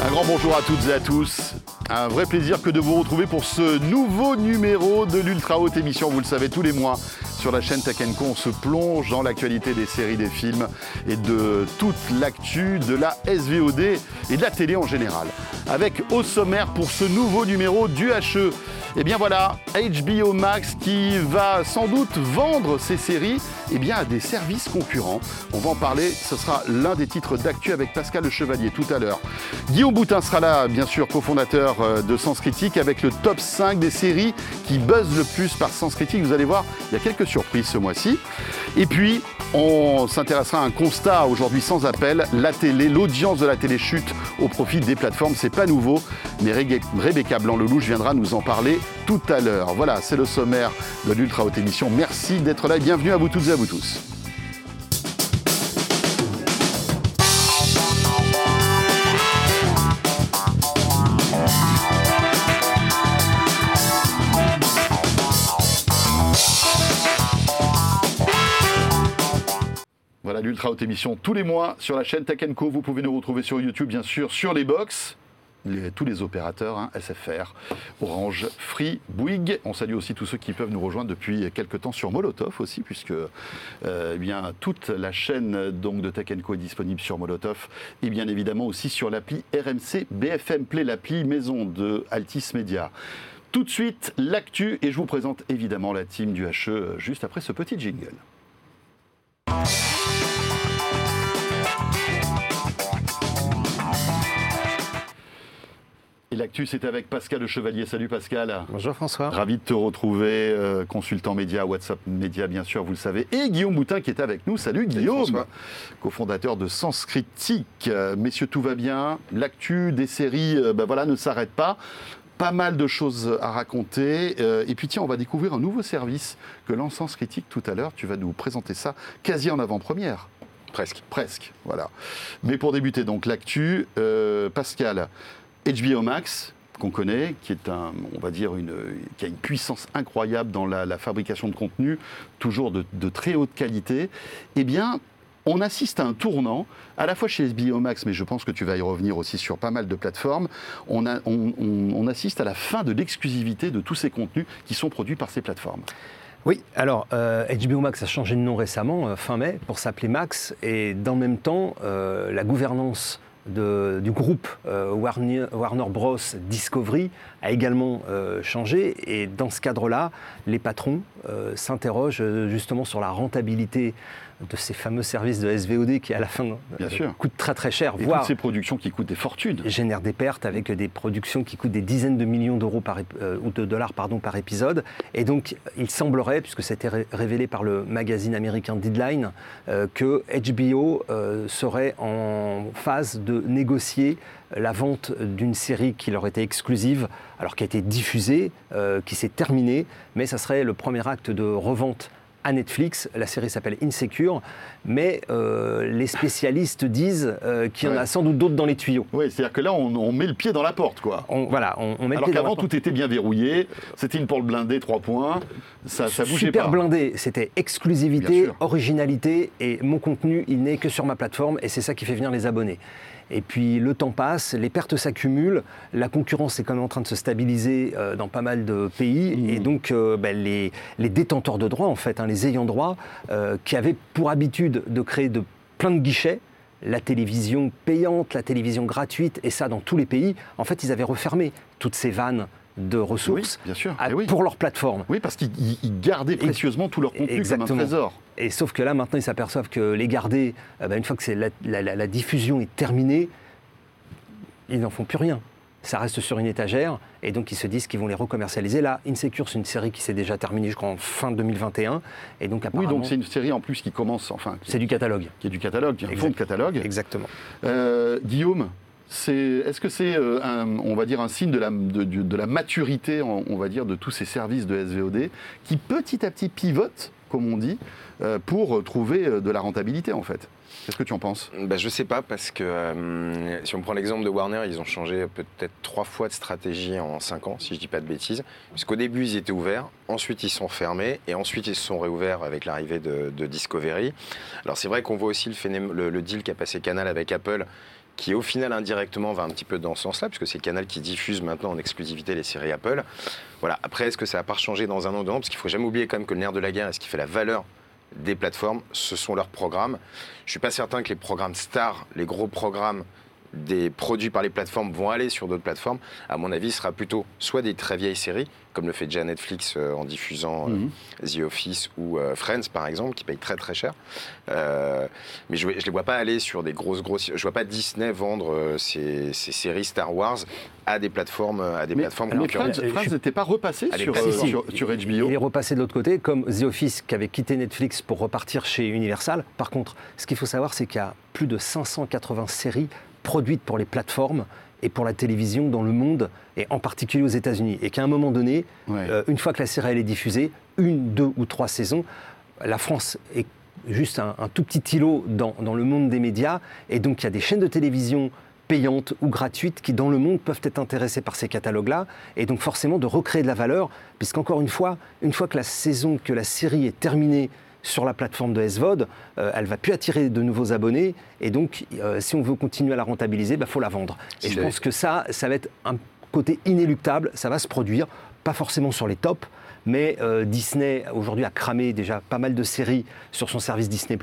Un grand bonjour à toutes et à tous. Un vrai plaisir que de vous retrouver pour ce nouveau numéro de l'Ultra Haute Émission. Vous le savez, tous les mois, sur la chaîne Tech on se plonge dans l'actualité des séries, des films et de toute l'actu de la SVOD et de la télé en général. Avec au sommaire pour ce nouveau numéro du HE, et eh bien voilà, HBO Max qui va sans doute vendre ses séries eh bien, à des services concurrents. On va en parler, ce sera l'un des titres d'actu avec Pascal Le Chevalier tout à l'heure. Guillaume Boutin sera là, bien sûr, cofondateur euh, de Sens Critique, avec le top 5 des séries qui buzzent le plus par Sens Critique. Vous allez voir, il y a quelques surprises ce mois-ci. Et puis, on s'intéressera à un constat aujourd'hui sans appel. La télé, l'audience de la télé chute au profit des plateformes. C'est pas nouveau, mais Rebecca Blanc-Lelouch viendra nous en parler tout à l'heure. Voilà, c'est le sommaire de l'Ultra Haute Émission. Merci d'être là bienvenue à vous toutes et à vous tous. l'Ultra Haute Émission tous les mois sur la chaîne Tech. Vous pouvez nous retrouver sur YouTube, bien sûr, sur les box tous les opérateurs, hein, SFR, Orange, Free, Bouygues. On salue aussi tous ceux qui peuvent nous rejoindre depuis quelques temps sur Molotov aussi, puisque euh, eh toute la chaîne donc, de Tech est disponible sur Molotov et bien évidemment aussi sur l'appli RMC BFM Play, l'appli maison de Altis Media. Tout de suite, l'actu et je vous présente évidemment la team du HE juste après ce petit jingle. L'actu, c'est avec Pascal Le Chevalier. Salut Pascal. Bonjour François. Ravi de te retrouver, euh, consultant média, WhatsApp Média, bien sûr, vous le savez. Et Guillaume Boutin qui est avec nous. Salut Guillaume, cofondateur de Sens Critique. Euh, messieurs, tout va bien? L'actu des séries euh, ben voilà, ne s'arrête pas pas mal de choses à raconter. et puis tiens, on va découvrir un nouveau service que lance Sens Critique tout à l'heure. Tu vas nous présenter ça quasi en avant-première. Presque. Presque, voilà. Mais pour débuter donc l'actu, Pascal, HBO Max, qu'on connaît, qui on va dire, qui a une puissance incroyable dans la, fabrication de contenu, toujours de, très haute qualité, eh bien, on assiste à un tournant, à la fois chez HBO Max, mais je pense que tu vas y revenir aussi sur pas mal de plateformes. On, on assiste à la fin de l'exclusivité de tous ces contenus qui sont produits par ces plateformes. Oui, alors HBO euh, Max a changé de nom récemment, euh, fin mai, pour s'appeler Max, et dans le même temps, euh, la gouvernance du groupe euh, Warner, Bros. Discovery a également euh, changé. Et dans ce cadre-là, les patrons euh, s'interrogent justement sur la rentabilité de ces fameux services de SVOD qui, à la fin, Bien sûr. coûtent très très cher. Et voire toutes ces productions qui coûtent des fortunes. Génèrent des pertes avec des productions qui coûtent des dizaines de millions d'euros par, ou de dollars pardon, par épisode. Et donc, il semblerait, puisque c'était révélé par le magazine américain Deadline, que HBO serait en phase de négocier la vente d'une série qui leur était exclusive, alors qui a été diffusée, euh, qui s'est terminée, mais ça serait le premier acte de revente à Netflix. La série s'appelle Insecure, mais euh, les spécialistes disent euh, qu'il y en a sans doute d'autres dans les tuyaux. Oui, c'est-à-dire que là, on, met le pied dans la porte, quoi. On, voilà, on, met Alors qu'avant, tout était bien verrouillé. C'était une porte blindée, trois points. Ça, ça bougeait Super blindé, c'était exclusivité, originalité, et mon contenu, il n'est que sur ma plateforme, et c'est ça qui fait venir les abonnés. Et puis le temps passe, les pertes s'accumulent, la concurrence est quand même en train de se stabiliser euh, dans pas mal de pays, mmh. et donc euh, ben, les, détenteurs de droits, en fait, hein, les ayants droit, euh, qui avaient pour habitude de créer de, plein de guichets, la télévision payante, la télévision gratuite, et ça dans tous les pays, en fait, ils avaient refermé toutes ces vannes de ressources bien sûr. Pour leur plateforme. Oui, parce qu'ils gardaient précieusement tout leur contenu comme un trésor. Et sauf que là, maintenant, ils s'aperçoivent que les garder, euh, bah, une fois que la, diffusion est terminée, ils n'en font plus rien. Ça reste sur une étagère, et donc ils se disent qu'ils vont les recommercialiser. Là, Insecure, c'est une série qui s'est déjà terminée, je crois, en fin 202021. Et donc, Oui, donc c'est une série en plus qui commence, enfin... C'est du catalogue. Qui est du catalogue, qui est un fond de catalogue. Exactement. Euh, Guillaume, est-ce que c'est, euh, on va dire, un signe de la, de, la maturité, on, va dire, de tous ces services de SVOD qui petit à petit pivotent, comme on dit, pour trouver euh, de la rentabilité en fait Qu'est-ce que tu en penses? Bah, Je ne sais pas, parce que si on prend l'exemple de Warner, ils ont changé peut-être trois fois de stratégie en cinq ans, si je ne dis pas de bêtises. Puisqu'au début, ils étaient ouverts, ensuite ils sont fermés, et ensuite ils se sont réouverts avec l'arrivée de, Discovery. Alors c'est vrai qu'on voit aussi le, le, le deal qu'a passé Canal avec Apple, qui au final indirectement va un petit peu dans ce sens-là, puisque c'est Canal qui diffuse maintenant en exclusivité les séries Apple. Voilà. Après, est-ce que ça va pas changer dans un an ou deux ans? Parce qu'il faut jamais oublier quand même que le nerf de la guerre, et ce qui fait la valeur des plateformes, ce sont leurs programmes. Je suis pas certain que les programmes stars, les gros programmes des produits par les plateformes vont aller sur d'autres plateformes, à mon avis, ce sera plutôt soit des très vieilles séries, comme le fait déjà Netflix euh, en diffusant euh, Mhm. The Office ou euh, Friends, par exemple, qui payent très très cher. Euh, mais je ne les vois pas aller sur des grosses, grosses... Je vois pas Disney vendre euh, ses, ses séries Star Wars à des plateformes, à des Mais, plateformes mais concurrentes. Friends n'était pas repassé sur, euh, si, si. sur, sur Il HBO. est repassé de l'autre côté, comme The Office qui avait quitté Netflix pour repartir chez Universal. Par contre, ce qu'il faut savoir, c'est qu'il y a plus de 580 séries produites pour les plateformes et pour la télévision dans le monde, et en particulier aux États-Unis. Et qu'à un moment donné, Ouais. euh, une fois que la série elle est diffusée, une, deux ou trois saisons, la France est juste un, un tout petit îlot dans, dans le monde des médias. Et donc, il y a des chaînes de télévision payantes ou gratuites qui, dans le monde, peuvent être intéressées par ces catalogues-là. Et donc, forcément, de recréer de la valeur, puisqu'encore une fois, une fois que la saison, que la série est terminée sur la plateforme de SVOD, euh, elle va plus attirer de nouveaux abonnés. Et donc, euh, si on veut continuer à la rentabiliser, il faut la vendre. Et je pense que ça, ça va être un côté inéluctable. Ça va se produire, pas forcément sur les tops, mais euh, Disney aujourd'hui a cramé déjà pas mal de séries sur son service Disney+.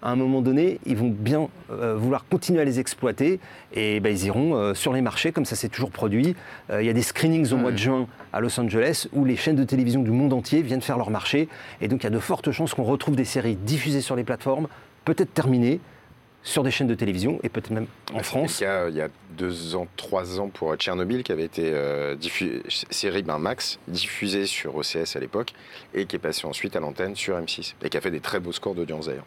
À un moment donné, ils vont bien euh, vouloir continuer à les exploiter et ben, ils iront euh, sur les marchés comme ça s'est toujours produit. Il y a des screenings au mois de juin à Los Angeles où les chaînes de télévision du monde entier viennent faire leur marché et donc il y a de fortes chances qu'on retrouve des séries diffusées sur les plateformes, peut-être terminées sur des chaînes de télévision et peut-être même en France. il y a deux ans, trois ans pour Tchernobyl, qui avait été euh, diffu- série ben, Max, diffusée sur OCS à l'époque, et qui est passée ensuite à l'antenne sur M6, et qui a fait des très beaux scores d'audience d'ailleurs.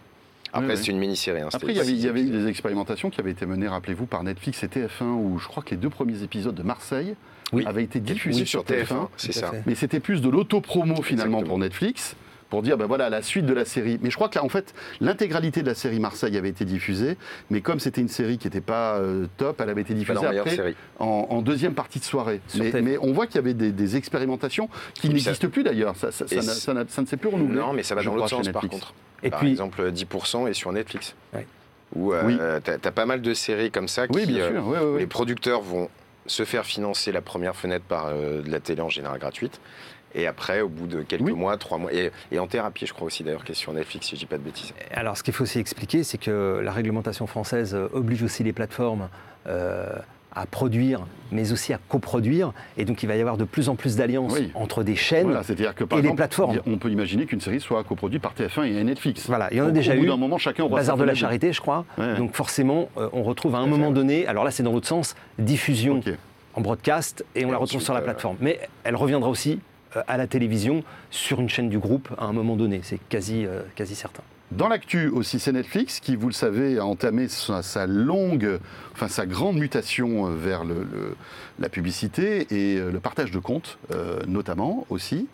Après, Oui, c'est oui. une mini-série. hein, Après, il y, avait, il y six avait eu des expérimentations qui avaient été menées, rappelez-vous, par Netflix et TF1, où je crois que les deux premiers épisodes de Marseille Oui. avaient été diffusés Oui, sur, sur TF1. TF1, c'est ça. Mais c'était plus de l'autopromo finalement Exactement. pour Netflix, pour dire ben voilà la suite de la série. Mais je crois que là, en fait, l'intégralité de la série Marseille avait été diffusée, mais comme c'était une série qui n'était pas euh, top, elle avait été diffusée après série. en, en deuxième partie de soirée. Mais, TF1. mais on voit qu'il y avait des, des expérimentations qui n'existent plus d'ailleurs. Ça, ne s'est plus renouvelé. Non, mais ça va dans l'autre sens par Netflix. contre. Et par puis, exemple, 10% est sur Netflix. Ouais. Où euh, Oui. t'as as pas mal de séries comme ça Oui, qui, bien euh, sûr. ouais, ouais, où ouais. les producteurs vont se faire financer la première fenêtre par euh, de la télé en général gratuite. Et après, au bout de quelques Oui. mois, trois mois, et, et en thérapie, je crois aussi d'ailleurs, qui est sur Netflix, si je dis pas de bêtises. Alors, ce qu'il faut aussi expliquer, c'est que la réglementation française oblige aussi les plateformes euh, à produire, mais aussi à coproduire. Et donc, il va y avoir de plus en plus d'alliances Oui. entre des chaînes. Voilà, c'est-à-dire que par et exemple, plateformes. on peut imaginer qu'une série soit coproduite par TF1 et Netflix. Voilà, il y en a Au- déjà au bout eu. d'un moment, chacun aura Bazar de la charité, je crois. Ouais, ouais. Donc, forcément, euh, on retrouve à un moment donné, alors là, c'est dans l'autre sens, diffusion en broadcast et on Et la retrouve ensuite, sur la euh, plateforme. Mais elle reviendra aussi à la télévision sur une chaîne du groupe à un moment donné. C'est quasi, euh, quasi certain. Dans l'actu aussi, c'est Netflix qui, vous le savez, a entamé sa, sa longue, enfin sa grande mutation euh, vers le- le- la publicité et euh, le partage de comptes, euh, notamment aussi,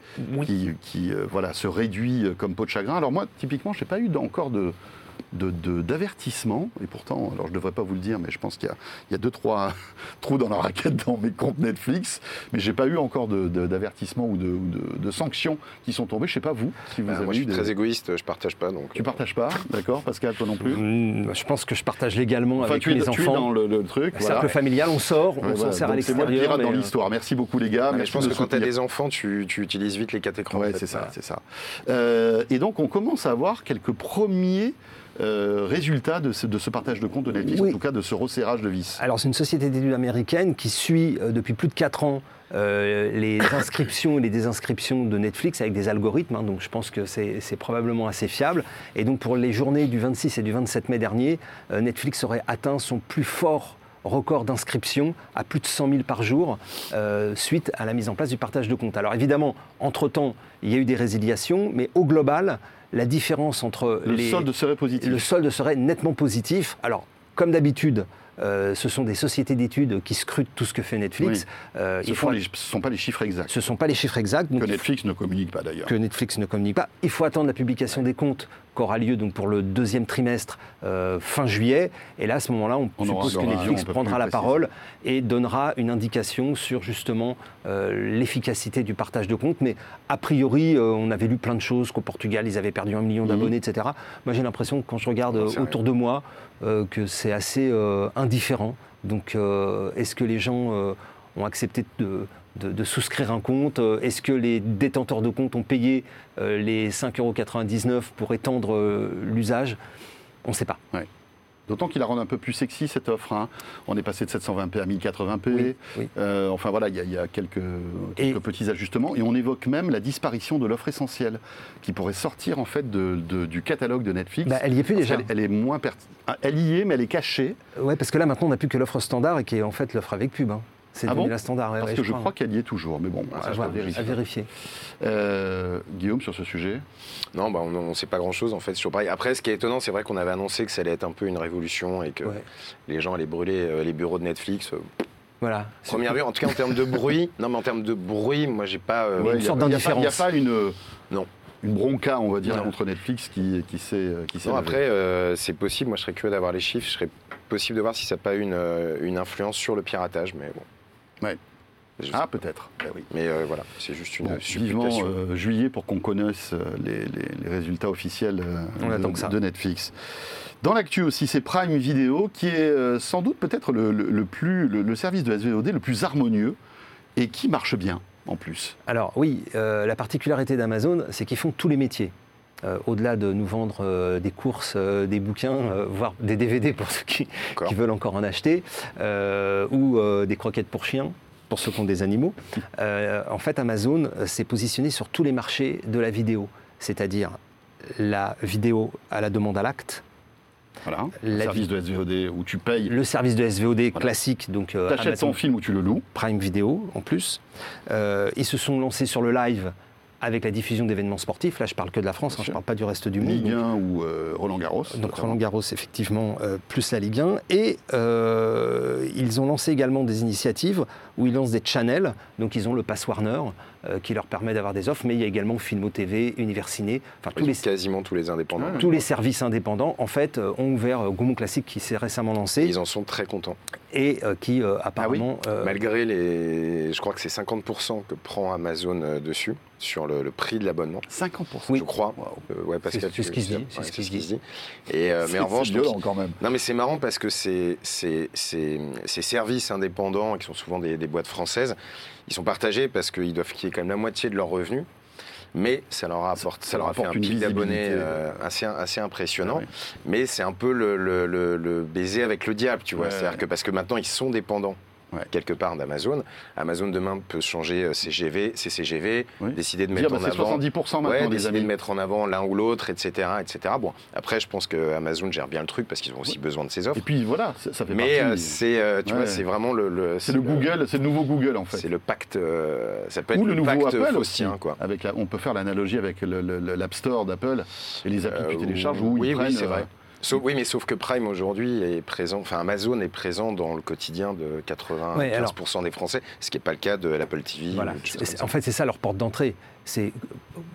qui, qui, euh, voilà, se réduit euh, comme peau de chagrin. Alors moi, typiquement, je n'ai pas eu encore de de- de- d'avertissement, et pourtant, alors je ne devrais pas vous le dire, mais je pense qu'il y a, il y a deux, trois trous dans la raquette dans mes comptes Netflix, mais j'ai pas eu encore de- de- d'avertissement ou, de, ou de- de sanctions qui sont tombées. Je sais pas vous, si vous Bah, avez moi, je eu suis des- très égoïste, je partage pas. Donc, Tu partages pas, d'accord Pascal, toi non plus Mmh, Je pense que je partage légalement Enfin, avec tu es, mes tu es enfants. dans le, le truc. Cercle voilà. familial, on sort, on Ouais, s'en voilà. sert à Donc, C'est l'extérieur. dans euh, l'histoire. Merci beaucoup les gars. mais je pense de que quand tu as des enfants, tu, tu utilises vite les quatre écrans. Ouais, c'est ça, c'est ça. Euh, et donc on commence à avoir quelques premiers euh, résultats de ce, de ce partage de comptes de Netflix, Oui. en tout cas de ce resserrage de vis. Alors, c'est une société d'études américaine qui suit euh, depuis plus de 4 ans euh, les inscriptions et les désinscriptions de Netflix avec des algorithmes. hein, donc, je pense que c'est probablement assez fiable. Et donc, pour les journées du 26 et du 27 mai dernier, Netflix aurait atteint son plus fort record d'inscription à plus de 100 000 par jour euh, suite à la mise en place du partage de comptes. Alors évidemment, entre-temps, il y a eu des résiliations, mais au global, la différence entre Le les... solde serait positif. Le solde serait nettement positif. Alors, comme d'habitude, euh, ce sont des sociétés d'études qui scrutent tout ce que fait Netflix. Euh, Ce ne faut- sont pas les chiffres exacts. ce ne sont pas les chiffres exacts. Que faut- Netflix ne communique pas d'ailleurs. que Netflix ne communique pas. Il faut attendre la publication des comptes qui aura lieu donc pour le deuxième trimestre euh, fin juillet. Et là, à ce moment-là, on, suppose que Netflix prendra la parole et donnera une indication sur justement euh, l'efficacité du partage de comptes. Mais a priori, euh, on avait lu plein de choses qu'au Portugal, ils avaient perdu un million Mhm. d'abonnés, etc. Moi, j'ai l'impression que quand je regarde autour de moi, que c'est assez indifférent. Donc, est-ce que les gens ont accepté de, de- de souscrire un compte Euh, Est-ce que les détenteurs de comptes ont payé euh, les 5,99 euros pour étendre euh, l'usage? On ne sait pas. D'autant qu'il la rend un peu plus sexy cette offre. hein. On est passé de 720p à 1080p. Oui, oui. Euh, enfin voilà, il y, a- il y a quelques, quelques Et- petits ajustements. Et on évoque même la disparition de l'offre essentielle qui pourrait sortir en fait de- de- du catalogue de Netflix. Bah, elle y est plus déjà. Elle, est moins pert- Ah, Elle y est, mais elle est cachée. Ouais, parce que là, maintenant, on n'a plus que l'offre standard et qui est en fait l'offre avec pub. hein. C'est Ah bon la standard. ouais, Parce ouais, que je crois crois. qu'elle y est toujours. Mais bon, ça, À je vérifier. à vérifier. Euh, Guillaume, sur ce sujet? Non, bah, on ne sait pas grand-chose en fait sur pareil. Après, ce qui est étonnant, c'est vrai qu'on avait annoncé que ça allait être un peu une révolution et que Ouais. les gens allaient brûler euh, les bureaux de Netflix. Euh, Voilà. Première vue, en tout cas en termes de bruit. Non, mais en termes de bruit, moi j'ai pas. euh, Ouais, une y sorte pas- il n'y a d'indifférence. pas une, Non. une bronca, on va dire, Non. contre Netflix qui, qui s'est qui s'est Non, après, euh, c'est possible. Moi, je serais curieux d'avoir les chiffres. Je serais possible de voir si ça n'a pas une, euh, une influence sur le piratage, mais bon. Ouais. Ah, peut-être. Ben oui. Mais euh, voilà, c'est juste une Bon, vivement euh, juillet pour qu'on connaisse euh, les, les- les résultats officiels On de, attend que ça. de Netflix. Dans l'actu aussi, c'est Prime Video qui est sans doute peut-être le, le- le plus le, le service de SVOD le plus harmonieux et qui marche bien en plus. Alors oui, euh, la particularité d'Amazon, c'est qu'ils font tous les métiers. Euh, Au-delà de nous vendre euh, des courses, euh, des bouquins, voire des DVD pour ceux qui, veulent encore en acheter, ou des croquettes pour chiens pour ceux qui ont des animaux, en fait Amazon s'est positionné sur tous les marchés de la vidéo, c'est-à-dire la vidéo à la demande à l'acte, Voilà. La service de SVOD où tu payes, le service de SVOD Voilà. classique, donc tu achètes Amazon ton film ou tu le loues. Prime Video en plus. Euh, ils se sont lancés sur le live avec la diffusion d'événements sportifs. Là, je parle que de la France, hein, je ne parle pas du reste du monde. Ligue Donc, 1 ou euh, Roland Garros. donc notamment. Roland Garros, effectivement, euh, plus la Ligue 1. Et euh, ils ont lancé également des initiatives où ils lancent des channels. Donc ils ont le Pass Warner euh, qui leur permet d'avoir des offres, mais il y a également Filmo TV, Univers Ciné, enfin tous les, quasiment tous les indépendants. Tous les services indépendants, en fait, euh, ont ouvert euh, Gaumont Classique qui s'est récemment lancé Ils en sont très contents. et euh, qui Ah euh, apparemment... euh, Malgré les. Je crois que c'est 50% que prend Amazon euh, dessus, sur le, le prix de l'abonnement. 50%. Oui. Je crois. Euh, ouais, Pascal, C'est- ce qui se dit, c'est Ouais, ce qui se dit. Et, euh, mais en revanche, donc, violent quand même. Non, mais c'est marrant parce que ces, ces, ces- ces services indépendants, qui sont souvent des, des boîtes françaises, ils sont partagés parce qu'ils doivent quitter quand même la moitié de leurs revenus. Mais ça leur apporte, ça, ça leur a fait un pic d'abonnés euh, assez, assez impressionnant. Ah. Mais c'est un peu le, le- le- le baiser avec le diable, tu vois. Ouais, C'est-à-dire que parce que maintenant ils sont dépendants. Ouais. quelque part d'Amazon. Amazon demain peut changer euh, ses GV, ses CGV, Oui. décider de Dire, mettre bah, en c'est avant 70% maintenant, Ouais, décider amis. de mettre en avant l'un ou l'autre, etc., etc. Bon, après, je pense que Amazon gère bien le truc parce qu'ils ont aussi besoin de ses offres. Et puis voilà, ça, ça fait Mais euh, partie. c'est, euh, tu Ouais. vois, c'est vraiment le, le- c'est le Google, c'est le nouveau Google en fait. c'est le pacte, euh, ça peut être Ou le, nouveau pacte Apple aussi. faustien, quoi. Avec la- on peut faire l'analogie avec le- le- le- l'App Store d'Apple et les applis que tu Euh, télécharges où oui, ils oui, prennent. c'est euh, vrai. Sauf, oui, mais sauf que Prime aujourd'hui est présent, enfin Amazon est présent dans le quotidien de 95% Ouais, alors- des Français, ce qui n'est pas le cas de l'Apple TV. Voilà. En fait, c'est ça leur porte d'entrée. C'est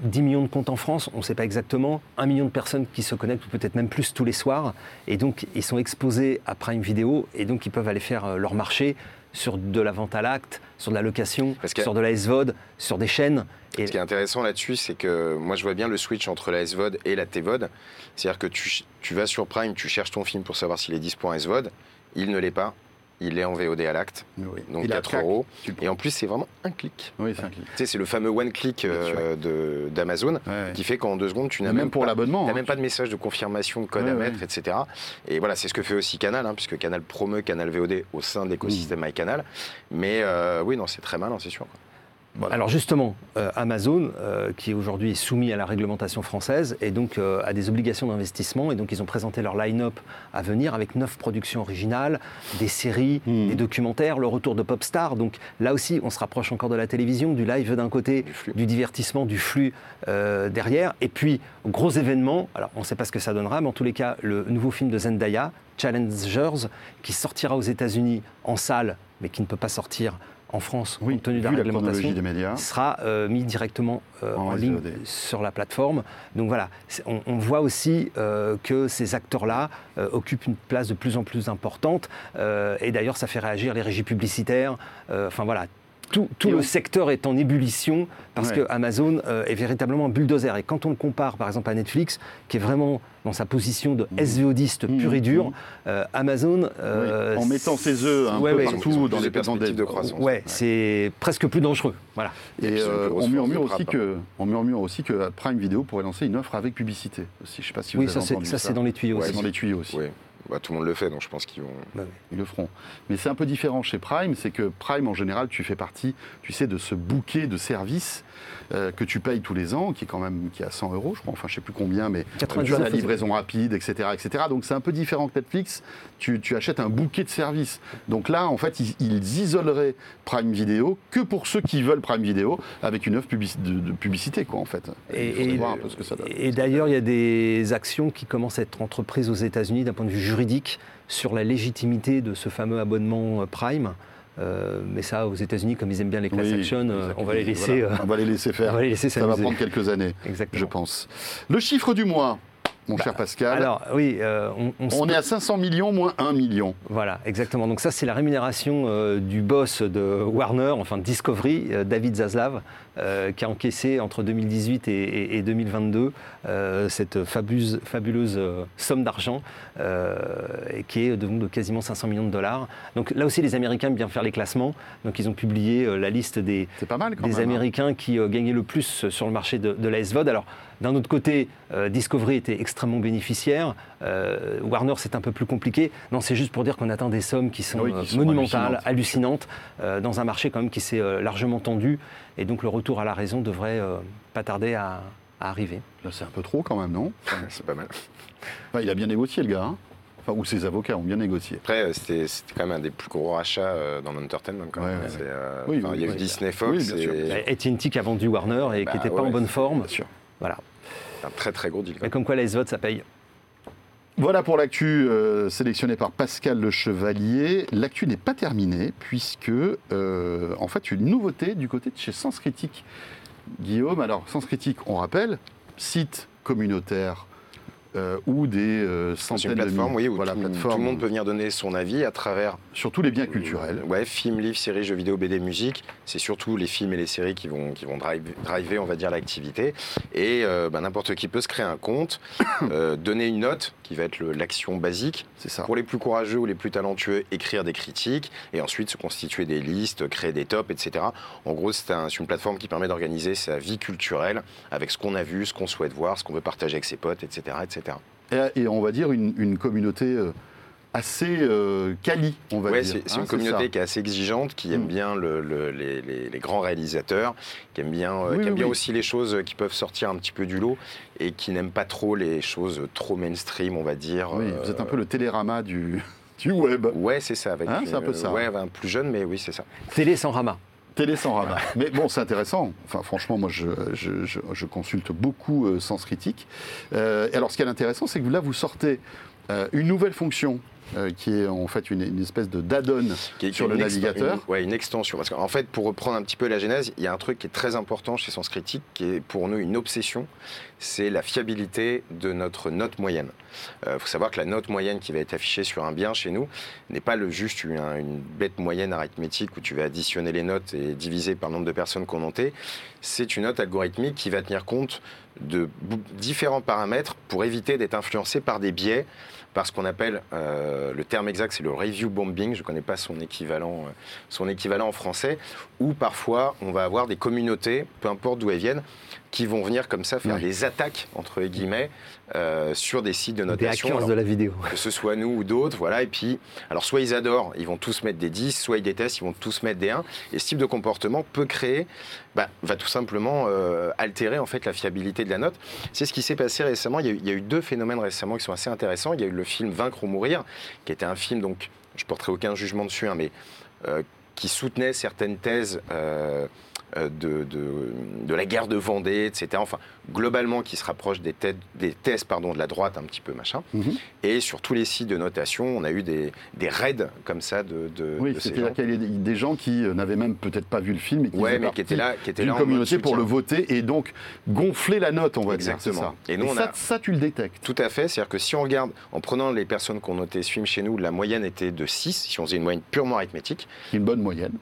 10 millions de comptes en France, on ne sait pas exactement, 1 million de personnes qui se connectent, ou peut-être même plus tous les soirs. Et donc, ils sont exposés à Prime Video, et donc ils peuvent aller faire euh, leur marché sur de la vente à l'acte, sur de la location, que- sur de la SVOD, sur des chaînes. Et Ce qui est intéressant là-dessus, c'est que moi je vois bien le switch entre la SVOD et la TVOD. C'est-à-dire que tu vas sur Prime, tu cherches ton film pour savoir s'il est dispo en SVOD, il ne l'est pas, il est en VOD à l'acte, oui. donc Et la 4 claque, euros. Et en plus, c'est vraiment un clic. Oui, c'est un clic. Tu sais, c'est le fameux one click euh, de- d'Amazon Ouais. qui fait qu'en deux secondes, tu n'as Même, même, pour pas- l'abonnement. Hein. même pas de message de confirmation de code Ouais, à ouais. mettre, etc. Et voilà, c'est ce que fait aussi Canal, hein, puisque Canal promeut Canal VOD au sein de l'écosystème Mmh. MyCanal. Mais euh, oui, non, c'est très malin, c'est sûr. quoi. Voilà. Alors justement, euh, Amazon, euh, qui aujourd'hui est soumis à la réglementation française, et donc euh, a des obligations d'investissement, et donc ils ont présenté leur line-up à venir avec neuf productions originales, des séries, Mhm. des documentaires, le retour de Popstar. Donc là aussi, on se rapproche encore de la télévision, du live d'un côté, Du divertissement, du flux euh, derrière. Et puis, gros événement, alors on ne sait pas ce que ça donnera, mais en tous les cas, le nouveau film de Zendaya, Challengers, qui sortira aux États-Unis en salle, mais qui ne peut pas sortir en France, Oui, compte tenu de la réglementation chronologie des médias. sera euh, mis directement euh, En en, ligne sur la plateforme. Donc voilà, on, on voit aussi euh, que ces acteurs-là occupent une place de plus en plus importante. Et d'ailleurs, ça fait réagir les régies publicitaires. Enfin voilà, tout, le secteur est en ébullition parce que Amazon euh, est véritablement un bulldozer. Et quand on le compare, par exemple, à Netflix, qui est vraiment dans sa position de mmh. SVOdiste mmh. pur et dur, mmh. euh, Amazon... Euh, en mettant ses œufs un peu partout dans les perspectives de croissance. Ouais, c'est presque plus dangereux. Voilà. Et, on, murmure aussi que, on murmure aussi que Prime Video pourrait lancer une offre avec publicité. Aussi. Je sais pas si vous oui, ça, ça, c'est dans les tuyaux aussi. dans les tuyaux aussi. Bah, tout le monde le fait, donc je pense qu'ils vont. Bah Ils le feront. Mais c'est un peu différent chez Prime, c'est que Prime, en général, tu fais partie, tu sais, de ce bouquet de services euh, que tu payes tous les ans, qui est quand même qui est à 100 euros, je crois, enfin je sais plus combien, mais tu as la livraison rapide, etc. etc. Donc c'est un peu différent que Netflix, tu, achètes un bouquet de services. Donc là, en fait, ils, isoleraient Prime Video que pour ceux qui veulent Prime Video, avec une offre de, publicité, quoi, en fait. Et, et d'ailleurs, il y a des actions qui commencent à être entreprises aux États-Unis d'un point de vue juridique sur la légitimité de ce fameux abonnement Prime. Euh, mais ça, aux États-Unis, comme ils aiment bien les class action, euh, on va les laisser. on va les laisser faire. ça va prendre quelques années, je pense. Le chiffre du mois. Mon bah, cher Pascal. Alors, oui, euh, on, est à 500 millions moins 1 million. Voilà, exactement. Donc, ça, c'est la rémunération du boss de Warner, enfin Discovery, David Zaslav, qui a encaissé entre 2018 et, 2022 cette fabuleuse, fabuleuse somme d'argent euh, qui est de, de, quasiment 500 millions de dollars. Donc là aussi, les Américains aiment bien faire les classements. Donc ils ont publié euh, la liste des, pas mal des hein. Américains qui euh, gagnaient le plus sur le marché de, la SVOD. Alors d'un autre côté, Discovery était extrêmement bénéficiaire. Warner, c'est un peu plus compliqué. Non, c'est juste pour dire qu'on atteint des sommes qui sont, monumentales, hallucinantes, dans un marché quand même qui s'est largement tendu. Et donc le retour à la raison devrait pas tarder à, arriver. Là, c'est un peu trop quand même, non? C'est pas mal il a bien négocié, le gars. Hein? enfin, ou ses avocats ont bien négocié. Après, euh, c'était quand même un des plus gros rachats euh, dans l'entertainment. Euh, il y a eu Disney Fox. et AT&T qui a vendu Warner et qui n'était bah pas en bonne forme. Bien sûr. Voilà. Un très très gros deal. Mais comme quoi, la SVOD, ça paye. Voilà pour l'actu sélectionné par Pascal Le Chevalier. L'actu n'est pas terminée puisque, en fait, une nouveauté du côté de chez Sens Critique. Guillaume, alors Sens Critique, on rappelle, site communautaire euh, ou des euh, centaines une plateforme, oui, où tout, le monde peut venir donner son avis à travers... Surtout les biens culturels. ouais, films, livres, séries, jeux vidéo, BD, musique. C'est surtout les films et les séries qui vont, qui vont driver, on va dire, l'activité. Et euh, bah, n'importe qui peut se créer un compte, donner une note, qui va être l'action basique. C'est ça. Pour les plus courageux ou les plus talentueux, écrire des critiques, et ensuite se constituer des listes, créer des tops, etc. En gros, c'est une plateforme qui permet d'organiser sa vie culturelle avec ce qu'on a vu, ce qu'on souhaite voir, ce qu'on veut partager avec ses potes, etc. etc. Et, on va dire une, communauté euh, assez euh, quali, on va dire. C'est une hein, communauté qui est assez exigeante, qui aime mm. bien les, grands réalisateurs, qui aime bien, euh, qui aime bien aussi les choses qui peuvent sortir un petit peu du lot et qui n'aime pas trop les choses trop mainstream, on va dire. Oui, vous êtes un peu le télérama du, du web. Ouais, c'est ça. Avec, hein, c'est un peu ça. Ouais, un plus jeune, mais oui, c'est ça. Télé sans rama. Télé sans rabat. Mais bon, c'est intéressant. Enfin, franchement, moi, je, consulte beaucoup euh, Sens Critique. Euh, alors, ce qui est intéressant, c'est que là, vous sortez euh, une nouvelle fonction euh, qui est en fait une, espèce de d'add-on sur le navigateur. Oui, une extension. Parce qu'en fait, pour reprendre un petit peu la genèse, il y a un truc qui est très important chez Sens Critique, qui est pour nous une obsession, c'est la fiabilité de notre note moyenne. Il euh, faut savoir que la note moyenne qui va être affichée sur un bien chez nous n'est pas le, juste une, une, bête moyenne arithmétique où tu vas additionner les notes et diviser par le nombre de personnes qu'on noté. C'est une note algorithmique qui va tenir compte de différents paramètres pour éviter d'être influencé par des biais par ce qu'on appelle, euh, le terme exact, c'est le review bombing, je ne connais pas son équivalent, euh, son équivalent en français, où parfois on va avoir des communautés, peu importe d'où elles viennent, qui vont venir comme ça faire des attaques, entre guillemets, euh, sur des sites de notation. Des hackers de la vidéo. Que ce soit nous ou d'autres, voilà. Et puis, alors soit ils adorent, ils vont tous mettre des 10, soit ils détestent, ils vont tous mettre des 1. Et ce type de comportement peut créer, bah, va tout simplement euh, altérer en fait la fiabilité de la note. C'est ce qui s'est passé récemment. Il y, a eu, il y, a eu, deux phénomènes récemment qui sont assez intéressants. Il y a eu le film Vaincre ou mourir, qui était un film, donc je porterai aucun jugement dessus, hein, mais euh, qui soutenait certaines thèses euh, de, de, la guerre de Vendée, etc. Enfin, globalement, qui se rapproche des, têtes, des thèses pardon, de la droite, un petit peu machin. Mhm. Et sur tous les sites de notation, on a eu des, des raids comme ça de. de oui, c'est-à-dire qu'il y a des gens qui euh, n'avaient même peut-être pas vu le film et qui, ouais, mais qui étaient là, qui étaient là communauté pour le voter et donc gonfler la note, on va Exactement. dire. Ça. Et, nous, ça, ça, tu le détectes. Tout à fait. C'est-à-dire que si on regarde, en prenant les personnes qui ont noté ce film chez nous, la moyenne était de 6, si on faisait une moyenne purement arithmétique. Une bonne moyenne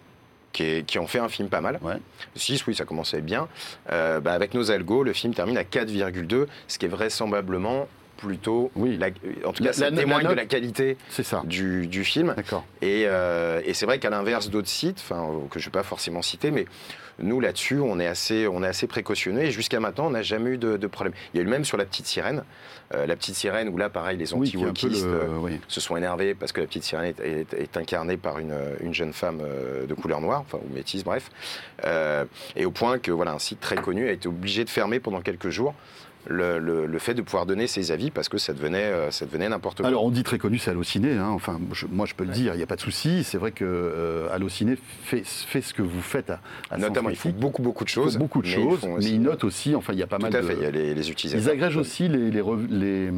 qui, est- qui en fait un film pas mal. Ouais. 6, oui, ça commençait bien. Euh, bah, avec nos algos, le film termine à 4,2, ce qui est vraisemblablement plutôt. Oui. la- en tout La- cas, ça la- la témoigne de la qualité ça. du, du film. D'accord. Et, euh, et c'est vrai qu'à l'inverse d'autres sites, que je ne vais pas forcément citer, mais nous là-dessus, on est assez, on est assez précautionneux et jusqu'à maintenant, on n'a jamais eu de, de problème. Il y a eu le même sur La Petite Sirène. Euh, la Petite Sirène, où là, pareil, les anti-wokistes le. euh, oui. se sont énervés parce que La Petite Sirène est, est- est incarnée par une, une jeune femme euh, de couleur noire, enfin, ou métisse, bref. Euh, et au point que voilà, un site très connu a été obligé de fermer pendant quelques jours. Le, le- le fait de pouvoir donner ses avis parce que ça devenait, euh, ça devenait n'importe quoi. Alors on dit très connu, c'est Allociné. Hein. Enfin, je- moi je peux le dire, il n'y a pas de souci. C'est vrai que euh, Allociné fait, fait ce que vous faites à, à Notamment, ils font beaucoup, beaucoup de Ils choses. beaucoup de mais choses, font mais aussi- ils notent aussi. Enfin, il y a pas Tout mal à de. fait, il y a les, les utilisateurs. Ils agrègent aussi les, les, rev- les,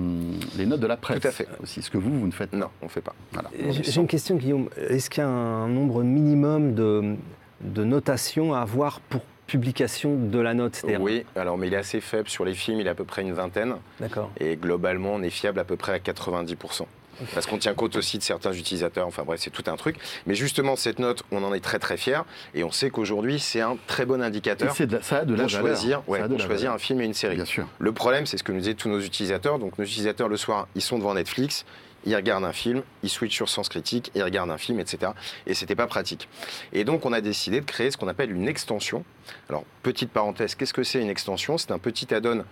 les notes de la presse. Tout à fait. Aussi, ce que vous, vous ne faites Non, on ne fait pas. Voilà. J'ai j'ai une question, Guillaume. Est-ce qu'il y a un nombre minimum de, de notations à avoir pour publication de la note Oui, alors mais il est assez faible sur les films, il est à peu près une vingtaine. D'accord. Et globalement, on est fiable à peu près à 90%. Parce qu'on tient compte aussi de certains utilisateurs, enfin bref, c'est tout un truc. Mais justement, cette note, on en est très très fiers. Et on sait qu'aujourd'hui, c'est un très bon indicateur c'est de ça a de la pour valeur. choisir, ouais, Ça a de pour la choisir valeur. un film et une série. Bien sûr. Le problème, c'est ce que nous disaient tous nos utilisateurs. Donc, nos utilisateurs, le soir, ils sont devant Netflix, ils regardent un film, ils switchent sur Sens Critique, ils regardent un film, etc. Et c'était pas pratique. Et donc, on a décidé de créer ce qu'on appelle une extension. Alors, petite parenthèse, qu'est-ce que c'est une extension? C'est un petit add-on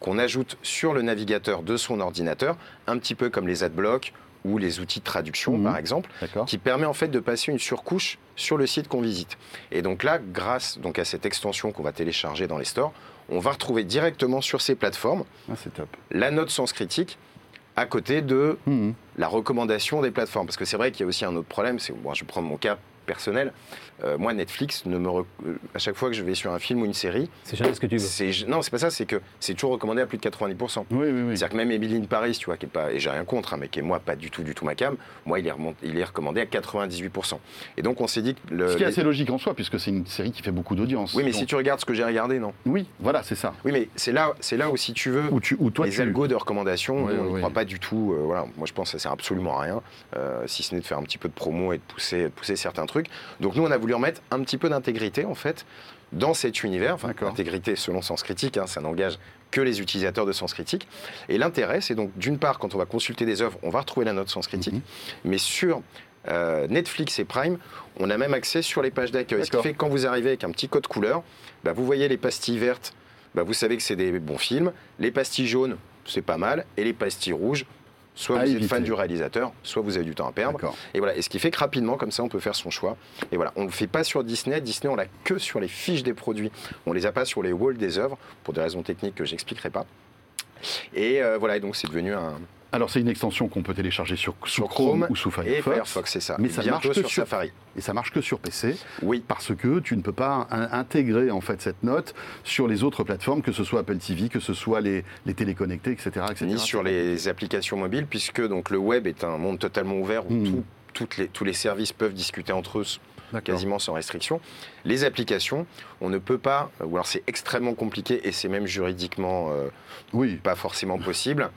qu'on ajoute sur le navigateur de son ordinateur, un petit peu comme les adblocks ou les outils de traduction, Mhm. par exemple qui permet en fait de passer une surcouche sur le site qu'on visite. Et donc là, grâce donc à cette extension qu'on va télécharger dans les stores, on va retrouver directement sur ces plateformes Ah, top. la note sens critique à côté de Hum, la recommandation des plateformes. Parce que c'est vrai qu'il y a aussi un autre problème, c'est moi je vais prendre mon cas personnel. Euh, moi, Netflix, ne me rec- euh, à chaque fois que je vais sur un film ou une série, C'est jamais ce que tu veux. non, c'est pas ça, c'est que c'est toujours recommandé à plus de 90%. Oui, oui, oui. C'est-à-dire que même Emily in Paris, tu vois, qui est pas, et j'ai rien contre, hein, mais qui est moi pas du tout, du tout ma cam, moi il est, remonté- il est recommandé à 98%. Et donc on s'est dit que le. Ce qui est assez logique en soi, puisque c'est une série qui fait beaucoup d'audience. Oui, mais Donc- si tu regardes ce que j'ai regardé, non? Oui, voilà, c'est ça. Oui, mais c'est là, c'est là où si tu veux. Tu, ou toi, les tu... algos de recommandation, Oui, on ne oui. croit pas du tout. euh, voilà, moi, je pense que ça sert absolument à rien, euh, si ce n'est de faire un petit peu de promo et de pousser, de pousser certains trucs. Donc nous, on a voulu remettre un petit peu d'intégrité, en fait, dans cet univers. Enfin, intégrité selon Sens Critique, hein, ça n'engage que les utilisateurs de Sens Critique. Et l'intérêt, c'est donc, d'une part, quand on va consulter des œuvres, on va retrouver la note Sens Critique, Mhm. mais sur euh, Netflix et Prime, on a même accès sur les pages d'accueil. Ce qui fait que quand vous arrivez avec un petit code couleur, bah, vous voyez les pastilles vertes, bah, vous savez que c'est des bons films. Les pastilles jaunes, c'est pas mal. Et les pastilles rouges, soit À vous êtes fan du réalisateur, soit vous avez du temps à perdre. Et voilà. Et ce qui fait que rapidement, comme ça, on peut faire son choix. Et voilà. On ne le fait pas sur Disney. Disney, on l'a que sur les fiches des produits. On les a pas sur les walls des œuvres, pour des raisons techniques que j'expliquerai pas. Et euh, voilà. Et donc, c'est devenu un. Alors, c'est une extension qu'on peut télécharger sur, Chrome, Chrome ou sous Et Firefox. Firefox, c'est ça. Mais Et ça marche que sur sur- Safari. Et ça marche que sur PC, Oui. parce que tu ne peux pas in- intégrer en fait cette note sur les autres plateformes, que ce soit Apple TV, que ce soit les, les téléconnectés, etc. etc. ni sur les applications mobiles, puisque donc le web est un monde totalement ouvert où tout- toutes les- tous les services peuvent discuter entre eux quasiment sans restriction. Les applications, on ne peut pas, ou alors c'est extrêmement compliqué et c'est même juridiquement euh, Oui, pas forcément possible,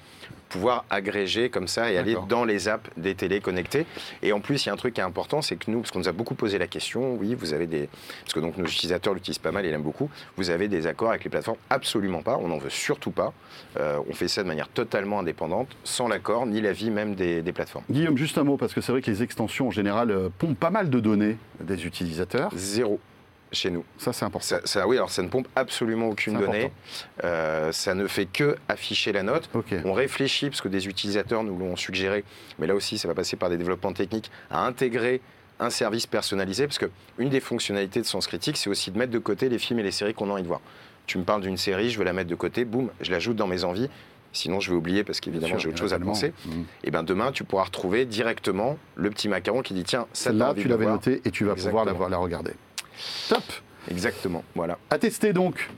pouvoir agréger comme ça et aller dans les apps des télés connectées. Et en plus, il y a un truc qui est important, c'est que nous, parce qu'on nous a beaucoup posé la question, oui, vous avez des... Parce que donc nos utilisateurs l'utilisent pas mal et l'aiment beaucoup, vous avez des accords avec les plateformes? Absolument pas, on n'en veut surtout pas. Euh, on fait ça de manière totalement indépendante, sans l'accord ni l'avis même des, des plateformes. Guillaume, juste un mot, parce que c'est vrai que les extensions en général euh, pompent pas mal de données des utilisateurs. Zéro chez nous. Ça, c'est important. Ça, ça- oui, alors ça ne pompe absolument aucune donnée. Euh, ça ne fait que afficher la note. On réfléchit, parce que des utilisateurs nous l'ont suggéré, mais là aussi ça va passer par des développements techniques, à intégrer un service personnalisé, parce que une des fonctionnalités de Sens Critique, c'est aussi de mettre de côté les films et les séries qu'on a envie de voir. Tu me parles d'une série, je veux la mettre de côté, boum, je l'ajoute dans mes envies. Sinon, je vais oublier parce qu'évidemment, j'ai autre chose à penser. Mhm. Et bien, demain, tu pourras retrouver directement le petit macaron qui dit tiens, ça envie tu l'avais notée et tu vas pouvoir la, Exactement. voir- la regarder. Top Exactement, voilà. À tester donc.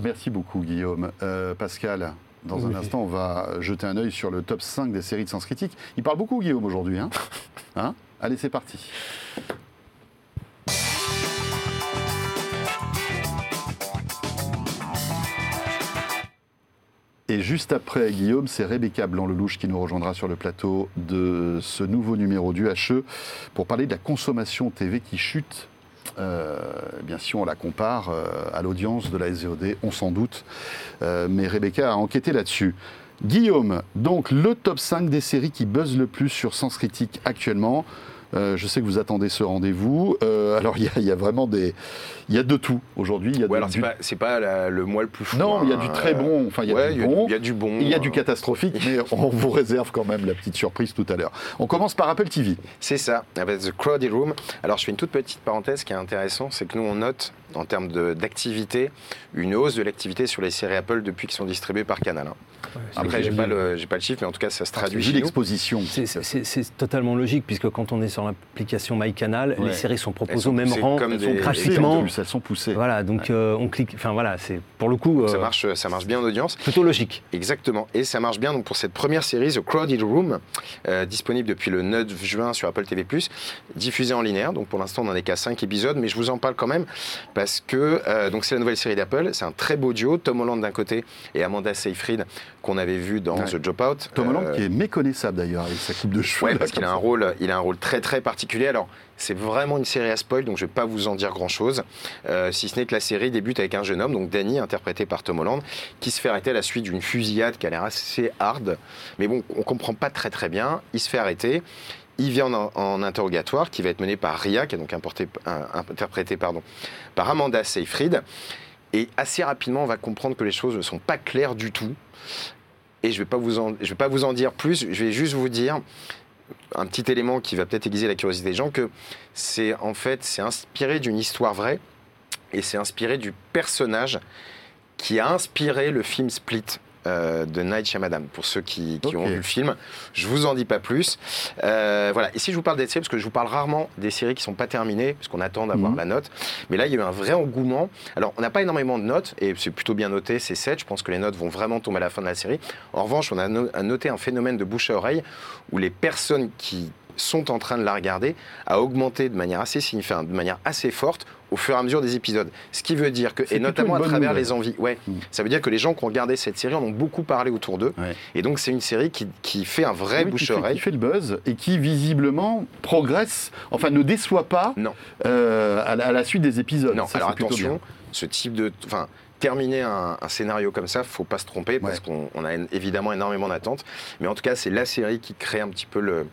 Merci beaucoup, Guillaume. Euh, Pascal, dans un instant, on va jeter un œil sur le top 5 des séries de Sens Critique. Il parle beaucoup, Guillaume, aujourd'hui. Hein Hein? Allez, c'est parti. Et juste après Guillaume, c'est Rebecca Blanc-Lelouch qui nous rejoindra sur le plateau de ce nouveau numéro du HE pour parler de la consommation TV qui chute eh bien si on la compare euh, à l'audience de la SVOD, on s'en doute. Euh, mais Rebecca a enquêté là-dessus. Guillaume, donc le top 5 des séries qui buzzent le plus sur Sens Critique actuellement. Euh, je sais que vous attendez ce rendez-vous. Euh, alors, il y, a- y vraiment des. Il y a de tout aujourd'hui. Y Ouais, alors c'est du- pas, c'est pas la- le mois le plus fou. Non, il y a hein. du très bon. Enfin, il y a Ouais, du bon. Il y a du bon. Il y a du euh, catastrophique, mais on vous réserve quand même la petite surprise tout à l'heure. On commence par Apple TV. C'est ça, avec The Crowded Room. Alors, je fais une toute petite parenthèse qui est intéressante, c'est que nous, on note, en termes d'activité, une hausse de l'activité sur les séries Apple depuis qu'ils sont distribués par Canal. Après, j'ai pas, le, pas le chiffre, mais en tout cas, ça se traduit nous. l'exposition. C'est- C'est c'est totalement logique, puisque quand on est sur l'application MyCanal, Ouais. les séries sont proposées au même rang comme Elles sont des- plus, elles sont poussées. Voilà, donc euh, on clique. Enfin voilà, c'est pour le coup Ça euh, marche, ça marche bien en audience. plutôt logique. Exactement. Et ça marche bien donc pour cette première série, The Crowded Room, euh, disponible depuis le 9 juin sur Apple TV+, diffusée en linéaire. Donc pour l'instant, on n'en est qu'à 5 épisodes, mais je vous en parle quand même parce que euh, donc c'est la nouvelle série d'Apple. C'est un très beau duo, Tom Holland d'un côté et Amanda Seyfried qu'on avait vu dans Ouais. The Dropout. Tom Holland Euh, qui est méconnaissable d'ailleurs avec sa coupe de cheveux. Ouais, parce qu'il a un rôle, il a un rôle très très particulier. Alors, c'est vraiment une série à spoil, donc je vais pas vous en dire grand chose. si ce n'est que la série débute avec un jeune homme, donc Danny, interprété par Tom Holland, qui se fait arrêter à la suite d'une fusillade qui a l'air assez hard. Mais bon, on comprend pas très très bien. Il se fait arrêter. Il vient en, en interrogatoire, qui va être mené par Ria, qui est donc importé- un- interprété pardon, par Amanda Seyfried. Et assez rapidement, on va comprendre que les choses ne sont pas claires du tout. Et je ne vais, pas vous en- dire plus, je vais juste vous dire un petit élément qui va peut-être aiguiser la curiosité des gens, que c'est en fait c'est inspiré d'une histoire vraie et c'est inspiré du personnage qui a inspiré le film Split euh, de Night Shyamalan. Pour ceux qui, qui ont vu le film, je vous en dis pas plus. Euh, voilà. Et si je vous parle des séries, parce que je vous parle rarement des séries qui sont pas terminées, parce qu'on attend d'avoir Mhm. la note, mais là il y a eu un vrai engouement. Alors on n'a pas énormément de notes et c'est plutôt bien noté, c'est 7. Je pense que les notes vont vraiment tomber à la fin de la série. En revanche, on a noté un phénomène de bouche à oreille où les personnes qui sont en train de la regarder a augmenté de manière assez de manière assez forte au fur et à mesure des épisodes. Ce qui veut dire que, et notamment à travers nouvelle. les envies, ouais, Mm. ça veut dire que les gens qui ont regardé cette série en ont beaucoup parlé autour d'eux. Ouais. Et donc c'est une série qui, qui fait un vrai Oui, qui bouche fait- à oreille. Qui fait le buzz et qui visiblement progresse, enfin ne déçoit pas Non. euh, à, la, à la suite des épisodes. Non, Ça, alors attention, bien. ce type de. Enfin, terminer un, un scénario comme ça, faut pas se tromper parce Ouais. qu'on on a évidemment énormément d'attentes. Mais en tout cas, c'est la série qui crée un petit peu le.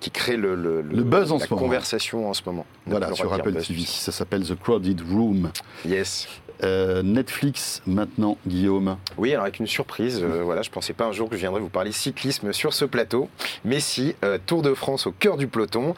qui crée le, le, Le buzz en la ce moment. conversation en ce moment. Voilà, sur Apple buzz. TV. Ça s'appelle The Crowded Room. Yes. Euh, Netflix maintenant, Guillaume. Oui, alors avec une surprise, euh, voilà, je pensais pas un jour que je viendrais vous parler cyclisme sur ce plateau, mais si, euh, Tour de France au cœur du peloton.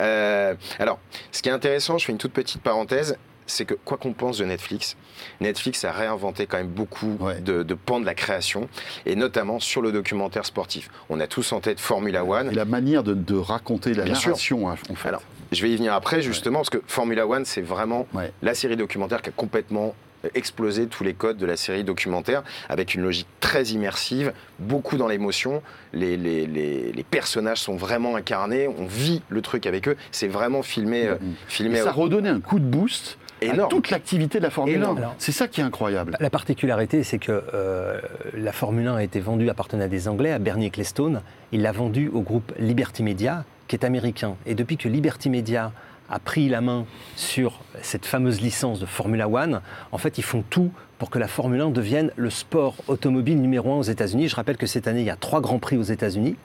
Euh, alors, ce qui est intéressant, je fais une toute petite parenthèse, c'est que quoi qu'on pense de Netflix, Netflix a réinventé quand même beaucoup Ouais. de, de pans de la création, et notamment sur le documentaire sportif. On a tous en tête Formula One. Et la manière de, de raconter la Bien narration, hein, en fait. Alors, je vais y venir après, justement, parce que Formula One, c'est vraiment Ouais. la série documentaire qui a complètement euh, explosé tous les codes de la série documentaire, avec une logique très immersive, beaucoup dans l'émotion. Les, les, les- les personnages sont vraiment incarnés, on vit le truc avec eux. C'est vraiment filmé, Mhm. filmé Et ça redonnait un coup de boost énorme. toute l'activité de la Formule 1. Énorme. Alors- C'est ça qui est incroyable. La particularité, c'est que euh, la Formule 1 a été vendue, appartenait à des Anglais, à Bernie Ecclestone. Il l'a vendue au groupe Liberty Media, qui est américain. Et depuis que Liberty Media a pris la main sur cette fameuse licence de Formula One, en fait, ils font tout pour que la Formule 1 devienne le sport automobile numéro un aux États-Unis. Je rappelle que cette année, il y a trois grands prix aux États-Unis.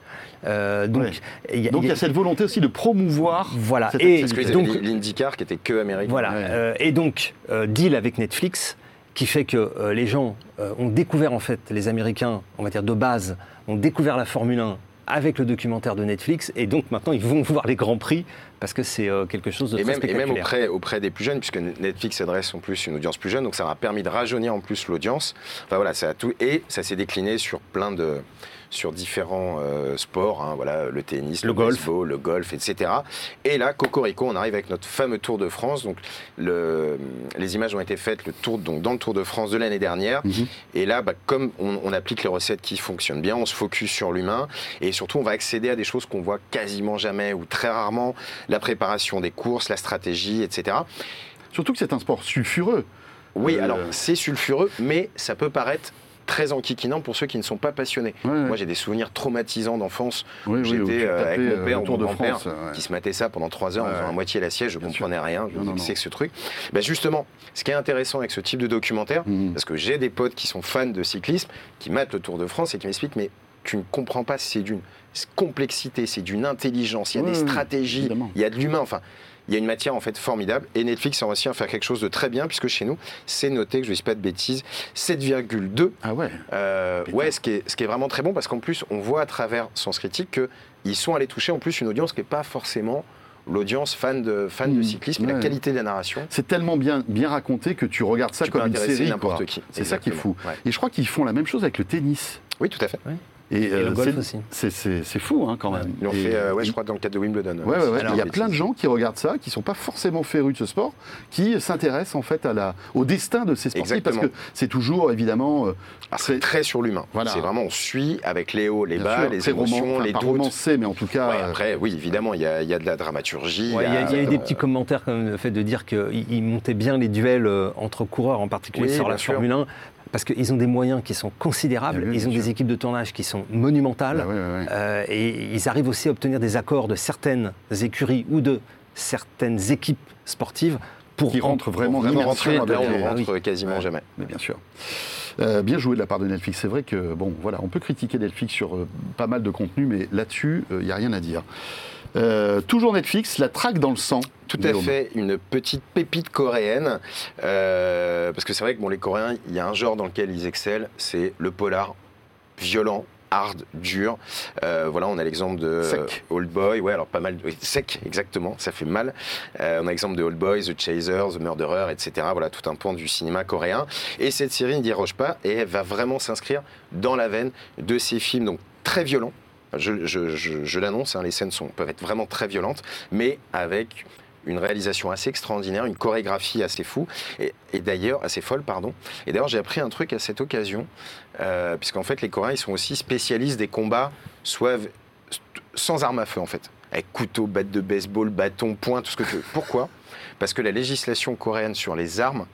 Euh, donc, Ouais. il y a- Donc il y a cette volonté aussi de promouvoir. Voilà. cette Et activité. donc, l'IndyCar qui était que américain. voilà. Ouais. Euh, et donc, euh, deal avec Netflix, qui fait que euh, les gens euh, ont découvert, en fait, les Américains, on va dire de base, ont découvert la Formule 1 avec le documentaire de Netflix. Et donc, maintenant, ils vont voir les Grands Prix parce que c'est euh, quelque chose de Et très même, et même auprès, auprès des plus jeunes, puisque Netflix s'adresse en plus une audience plus jeune, donc ça m'a permis de rajeunir en plus l'audience. Enfin voilà, ça a tout et ça s'est décliné sur plein de sur différents euh, sports, hein, voilà, le tennis, le, Le golf. baseball, le golf, etc. Et là, Cocorico, on arrive avec notre fameux Tour de France. Donc, le, les images ont été faites le tour, donc, dans le Tour de France de l'année dernière. Mhm. Et là, bah, comme on, on applique les recettes qui fonctionnent bien, on se focus sur l'humain et surtout on va accéder à des choses qu'on voit quasiment jamais ou très rarement, la préparation des courses, la stratégie, etc. Surtout que c'est un sport sulfureux. Oui, Euh, alors c'est sulfureux, mais ça peut paraître très enquiquinant pour ceux qui ne sont pas passionnés. Ouais, ouais. Moi, j'ai des souvenirs traumatisants d'enfance. Oui, oui, où J'étais euh, avec mon père euh, ou Tour mon de grand-père qui se matait ça pendant trois heures en faisant à moitié la siège. Je Bien comprenais rien. Je me disais que ce truc? Ben justement, ce qui est intéressant avec ce type de documentaire, Mhm. parce que j'ai des potes qui sont fans de cyclisme, qui matent le Tour de France et qui m'expliquent, mais tu ne comprends pas, c'est d'une complexité, c'est d'une intelligence, il y a Ouais, des ouais, stratégies, évidemment. il y a de l'humain, enfin. Il y a une matière en fait formidable et Netflix a réussi à faire quelque chose de très bien puisque chez nous c'est noté que je ne dis pas de bêtises 7,2 Ah ouais. euh, ouais, ce qui, est, ce qui est vraiment très bon parce qu'en plus, on voit à travers Sens Critique qu'ils sont allés toucher en plus une audience qui n'est pas forcément l'audience fan de, fan de Mmh, cyclisme, et la ouais. qualité de la narration. C'est tellement bien, bien raconté que tu regardes ça Tu comme une série. n'importe qui. C'est ça qui est fou. Ouais. Et je crois qu'ils font la même chose avec le tennis. Oui, tout à fait. Et, Et euh, le golf c'est- aussi. C'est c'est- c'est fou hein, quand même. Ils l'ont fait, euh, ouais, je il- crois, dans le cadre de Wimbledon. Ouais, ouais, ouais. Alors, il y a plein de gens qui regardent ça, qui sont pas forcément férus de ce sport, qui s'intéressent en fait à la, au destin de ces sportifs, parce que c'est toujours évidemment euh, Ah, c'est très- sur l'humain. Voilà. C'est vraiment, on suit avec les hauts, les bien bas, sûr, les émotions, roman- enfin, les pas doutes. romancé, mais en tout cas, Ouais, euh, après, oui, évidemment, il y, a, il y a de la dramaturgie. Ouais, Il y, a- il y a eu euh, des petits commentaires comme le fait de dire qu'ils montaient bien les duels euh, entre coureurs, en particulier Oui, sur la sûr. Formule 1, parce qu'ils ont des moyens qui sont considérables, Ah oui, ils ont des équipes de tournage qui sont monumentales, ouais. euh, et ils arrivent aussi à obtenir des accords de certaines écuries ou de certaines équipes sportives pour Qui rentrent vraiment vraiment rentrer, là, on ne Ah oui. rentre quasiment Ouais. jamais. Mais bien sûr. Euh, bien joué de la part de Netflix. C'est vrai que, bon, voilà, on peut critiquer Netflix sur euh, pas mal de contenu, mais là-dessus, il n'y a rien à dire. Euh, toujours Netflix, la traque dans le sang. Tout à fait, une petite pépite coréenne. euh, parce que c'est vrai que bon, les Coréens, il y a un genre dans lequel ils excellent, c'est le polar violent. Hard, dur. Euh, voilà, on a l'exemple de Sec. Old Boy. Ouais, alors pas mal. sec, exactement. Ça fait mal. Euh, on a l'exemple de Old Boy, The Chaser, The Murderer, etc. Voilà, tout un pan du cinéma coréen. Et cette série ne déroge pas et elle va vraiment s'inscrire dans la veine de ces films donc très violents. Je, je- je- je l'annonce, hein, les scènes sont, peuvent être vraiment très violentes, mais avec une réalisation assez extraordinaire, une chorégraphie assez fou, et, et d'ailleurs assez folle, pardon. Et d'ailleurs, j'ai appris un truc à cette occasion, euh, puisqu'en fait, les Coréens, ils sont aussi spécialistes des combats, soit sans armes à feu, en fait, avec couteau, batte de baseball, bâton, poing, tout ce que tu veux. Pourquoi? Parce que la législation coréenne sur les armes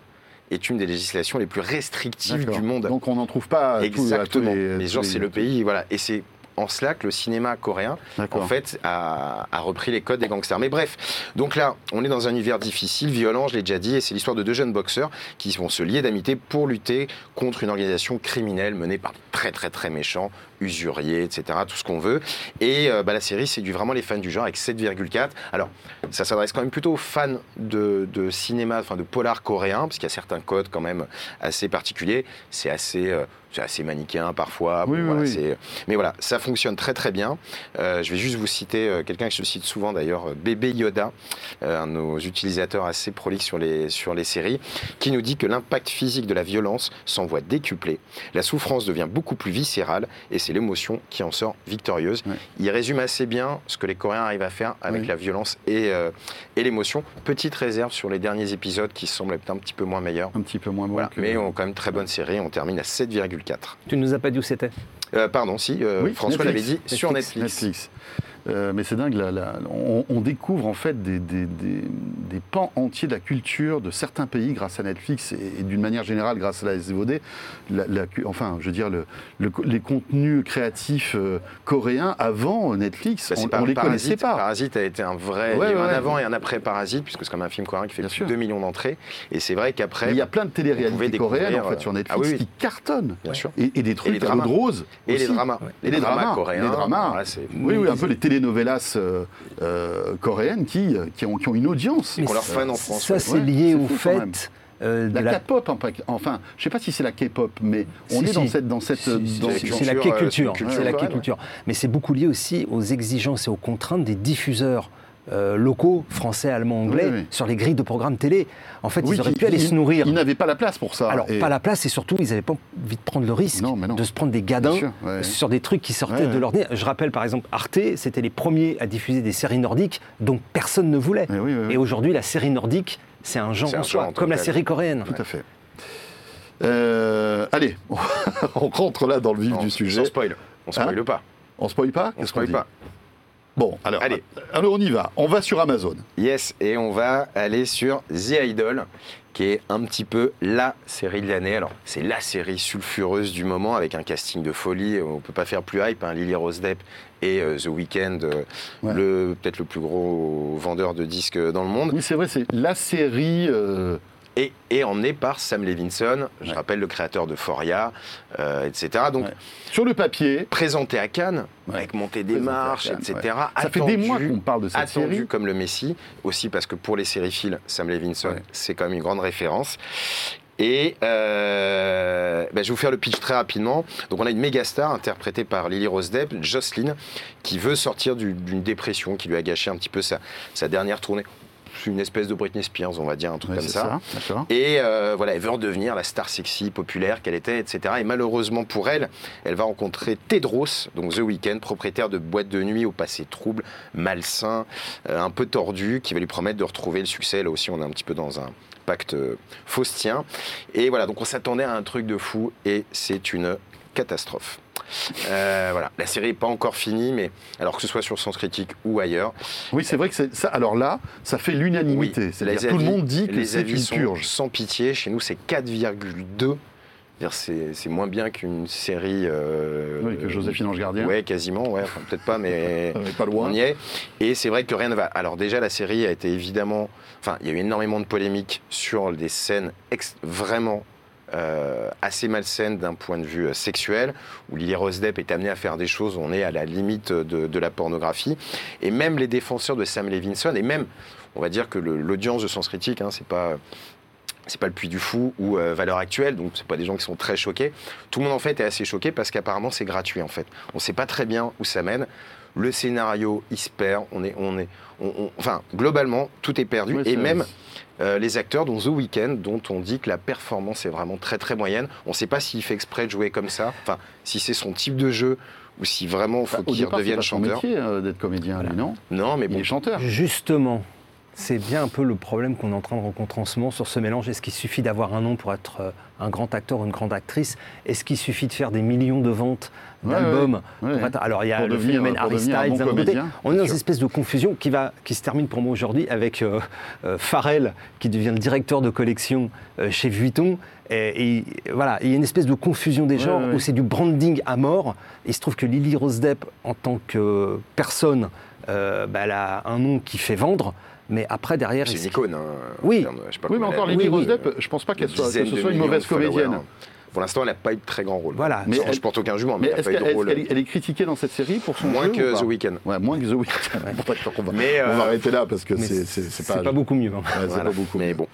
est une des législations les plus restrictives du monde. Donc on n'en trouve pas à tous- à tous Exactement. les- Mais genre, les- c'est le pays, voilà. Et c'est en cela que le cinéma coréen, en fait, a, a repris les codes des gangsters. Mais bref, donc là, on est dans un univers difficile, violent, je l'ai déjà dit, et c'est l'histoire de deux jeunes boxeurs qui vont se lier d'amitié pour lutter contre une organisation criminelle menée par des très très très méchants, usuriers, etc., tout ce qu'on veut. Et euh, bah, la série séduit vraiment les fans du genre avec 7,4. Alors, ça s'adresse quand même plutôt aux fans de, de cinéma, enfin de polar coréen, parce qu'il y a certains codes quand même assez particuliers. C'est assez, euh, c'est assez manichéen parfois. Oui, oui, voilà, oui. c'est- Mais voilà, ça fonctionne très très bien. Euh, je vais juste vous citer euh, quelqu'un que je cite souvent d'ailleurs, Bébé Yoda, euh, un de nos utilisateurs assez prolixes sur les, sur les séries, qui nous dit que l'impact physique de la violence s'envoie décuplé. La souffrance devient beaucoup plus viscérale et c'est l'émotion qui en sort victorieuse. Ouais. Il résume assez bien ce que les Coréens arrivent à faire avec Oui. la violence et, euh, et l'émotion. Petite réserve sur les derniers épisodes qui semblent être un petit peu moins meilleurs. Un petit peu moins bon Voilà. que- Mais on quand même très bonne série, on termine à 7,4. Tu nous as pas dit où c'était? Euh, pardon, si, euh, Oui, François l'avait Netflix. dit, sur Netflix. Netflix. Euh, mais c'est dingue, là, là, on, on découvre en fait des, des- des- des pans entiers de la culture de certains pays grâce à Netflix et, et d'une manière générale grâce à la SVOD. La- enfin, je veux dire, le- le- les contenus créatifs euh, coréens avant Netflix, Bah, on, par- on les Parasite. connaissait pas. Parasite a été un vrai. Ouais, il y a eu ouais, un ouais. avant et un après Parasite, puisque c'est comme un film coréen qui fait Bien plus sûr. de 2 millions d'entrées. Et c'est vrai qu'après. Il y a plein de téléréalités coréennes en fait euh, sur Netflix ah oui, oui. qui cartonnent. Bien sûr. Et, et des trucs les à l'eau de dramas. rose. Et les aussi. dramas. Et les dramas, coréens. les dramas. voilà, Oui, oui, un peu les telenovelas euh, euh, coréennes qui, qui, ont, qui ont une audience. qu'on leur Euh, fan en France. Ça, ouais. c'est lié au fait euh, de La, la K-pop, en pa- enfin, je sais pas si c'est la K-pop, mais on Si, est dans cette, dans cette, Si, si, dans- c'est la culture, euh, K-culture, c'est la culture K-culture. Mais c'est beaucoup lié aussi aux exigences et aux contraintes des diffuseurs euh, locaux, français, allemands, anglais, Oui, oui. sur les grilles de programmes télé. En fait, Oui, ils auraient pu aller ils- se nourrir. Ils n'avaient pas la place pour ça. Alors, Et- pas la place, et surtout, ils n'avaient pas envie de prendre le risque Non, mais non. de se prendre des gadins sûr, ouais. sur des trucs qui sortaient Ouais, de nez. Je rappelle, par exemple, Arte, c'était les premiers à diffuser des séries nordiques dont personne ne voulait. Mais oui, oui, oui. Et aujourd'hui, la série nordique, c'est un genre C'est en soi, genre en comme la série coréenne. Tout à fait. Euh, allez, on rentre là dans le vif Non, du sujet. Sans spoil. On spoil pas. On spoil pas On spoil pas. Bon, alors, Allez. alors on y va. On va sur Amazon. Yes, et on va aller sur The Idol, qui est un petit peu la série de l'année. Alors, c'est la série sulfureuse du moment, avec un casting de folie. On peut pas faire plus hype. Hein. Lily Rose Depp et euh, The Weeknd, euh, Ouais. le peut-être le plus gros vendeur de disques dans le monde. Oui, c'est vrai, c'est la série. euh, Et, et emmené par Sam Levinson, je Ouais. rappelle le créateur de Foria, euh, etc. Donc, ouais. Sur le papier, présenté à Cannes, Ouais. avec montée des Présenté marches, Cannes, etc. ça fait des Attendu- mois qu'on parle de cette attendu série. comme le Messi, aussi parce que pour les sériphiles, Sam Levinson, c'est quand même une grande référence. Et euh, ben, je vais vous faire le pitch très rapidement. Donc on a une méga star interprétée par Lily Rose Depp, Jocelyn, qui veut sortir du- d'une dépression qui lui a gâché un petit peu sa, sa dernière tournée. Une espèce de Britney Spears, on va dire, un truc Ouais, comme ça. Et euh, voilà, elle veut redevenir la star sexy, populaire qu'elle était, etc. Et malheureusement pour elle, elle va rencontrer Tedros, donc The Weeknd, propriétaire de boîte de nuit au passé trouble, malsain, euh, un peu tordu, qui va lui promettre de retrouver le succès. Là aussi, on est un petit peu dans un pacte euh, faustien. Et voilà, donc on s'attendait à un truc de fou, et c'est une catastrophe. Euh, voilà, la série n'est pas encore finie, mais alors que ce soit sur Sens Critique ou ailleurs, Oui, c'est vrai que ça. Alors là, ça fait l'unanimité. oui, tout le monde dit que les c'est avis sont purge. Sans pitié, chez nous c'est 4,2. C'est-à-dire, C'est c'est moins bien qu'une série. euh, Oui, que Joséphine Ange Gardien. Ouais, quasiment, ouais, enfin, peut-être pas, mais pas loin. on y est. Et c'est vrai que rien ne va. Alors déjà, la série a été évidemment. Enfin, il y a eu énormément de polémiques sur des scènes ex- vraiment euh, assez malsaines d'un point de vue euh, sexuel, où Lily Rose Depp est amenée à faire des choses, on est à la limite de, la pornographie. Et même les défenseurs de Sam Levinson, et même, on va dire que l'audience de Sens Critique, hein, c'est pas c'est pas le Puy du Fou ou euh, Valeur Actuelle, donc c'est pas des gens qui sont très choqués. Tout le monde en fait est assez choqué parce qu'apparemment c'est gratuit en fait. On sait pas très bien où ça mène. Le scénario, il se perd. On est, on est, on- on- enfin globalement tout est perdu et c'est- même euh, les acteurs, dont The Weeknd, dont on dit que la performance est vraiment très très moyenne. On sait pas s'il fait exprès de jouer comme ça, enfin si c'est son type de jeu ou si vraiment il faut Bah, Au qu'il départ, c'est redevienne pas son chanteur. métier euh, d'être comédien, lui, non? Non, mais Il bon, est chanteur. Justement, c'est bien un peu le problème qu'on est en train de rencontrer en ce moment sur ce mélange. Est-ce qu'il suffit d'avoir un nom pour être euh, un grand acteur ou une grande actrice? Est-ce qu'il suffit de faire des millions de ventes d'albums ouais, ouais. Alors il y a Pour le devenir- phénomène Harry Styles d'un côté. On est dans une espèce de confusion qui, va, qui se termine pour moi aujourd'hui avec euh, euh, Pharrell qui devient le directeur de collection euh, chez Vuitton. Et, et voilà, il y a une espèce de confusion des genres où c'est du branding à mort. Il se trouve que Lily Rose Depp, en tant que personne, bah, elle a un nom qui fait vendre. Mais après, derrière, c'est une icône. hein, Oui. je sais pas Oui, mais encore a- Lily oui, Rose. Depp, je pense pas qu'elle soit, que ce soit une mauvaise comédienne. Pour l'instant, elle n'a pas eu de très grand rôle. Voilà. Mais Mais elle- je porte aucun jugement, Mais mais, elle n'a est-ce pas eu qu'elle de rôle. elle est critiquée dans cette série pour son Moins jeu que ou pas The Weeknd. Ouais, moins que The Weeknd. On va, Mais, on va euh, arrêter là parce que c'est c'est- c'est pas, pas, beaucoup mieux. hein. ouais, c'est Voilà. pas beaucoup. Mais bon.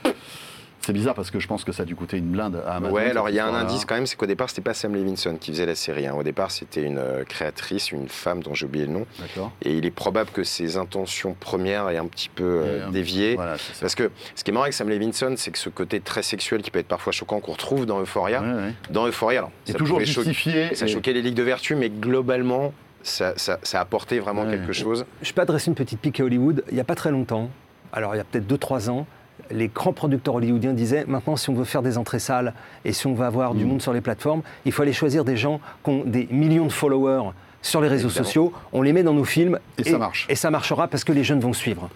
C'est bizarre parce que je pense que ça a dû coûter une blinde à Amazon. Ouais, alors il y a un indice quand même, c'est qu'au départ, c'était pas Sam Levinson qui faisait la série. hein. Au départ, c'était une euh, créatrice, une femme dont j'ai oublié le nom. D'accord. Et il est probable que ses intentions premières aient un petit peu euh, un- dévié. Voilà, ça. Parce que ce qui est marrant avec Sam Levinson, c'est que ce côté très sexuel qui peut être parfois choquant qu'on retrouve dans Euphoria, Ouais, ouais. dans Euphoria, alors, C'est ça toujours justifié. ça et- choquait les ligues de vertu, mais globalement, ça, ça, ça a apporté vraiment Ouais. quelque chose. Je peux adresser une petite pique à Hollywood. Il n'y a pas très longtemps, alors il y a peut-être 2-3 ans, les grands producteurs hollywoodiens disaient maintenant, si on veut faire des entrées salles et si on veut avoir Mm. du monde sur les plateformes, il faut aller choisir des gens qui ont des millions de followers sur les réseaux sociaux. On les met dans nos films Et ça marche. Et ça marchera parce que les jeunes vont suivre.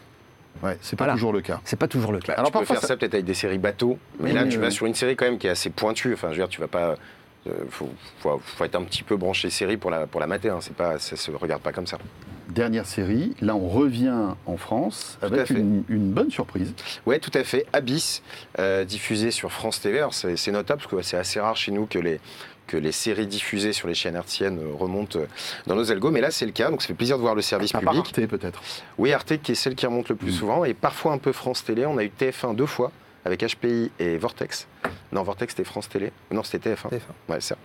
Ouais, c'est pas Voilà. toujours le cas. C'est pas toujours le cas. Bah, Alors tu peux parfois, faire ça- ça, peut-être avec des séries bateaux, mais là tu vas sur une série quand même qui est assez pointue. Enfin, je veux dire, tu vas pas. Euh, faut, faut, faut être un petit peu branché série pour la, pour la mater. Hein. C'est pas, ça se regarde pas comme ça. Dernière série, là on revient en France Tout avec une, une bonne surprise. Ouais, tout à fait. Abyss, euh, diffusé sur France TV. C'est notable parce que c'est assez rare chez nous que les, que les séries diffusées sur les chaînes hertziennes euh, remontent euh, dans nos algos. Mais là, c'est le cas. Donc, ça fait plaisir de voir le service À public. Arte peut-être. Oui, Arte qui est celle qui remonte le plus Mm. souvent et parfois un peu France Télé. On a eu TF1 deux fois avec HPI et Vortex. Non, Vortex c'était France Télé. Non, c'était TF1. TF1. Ouais, c'est ça.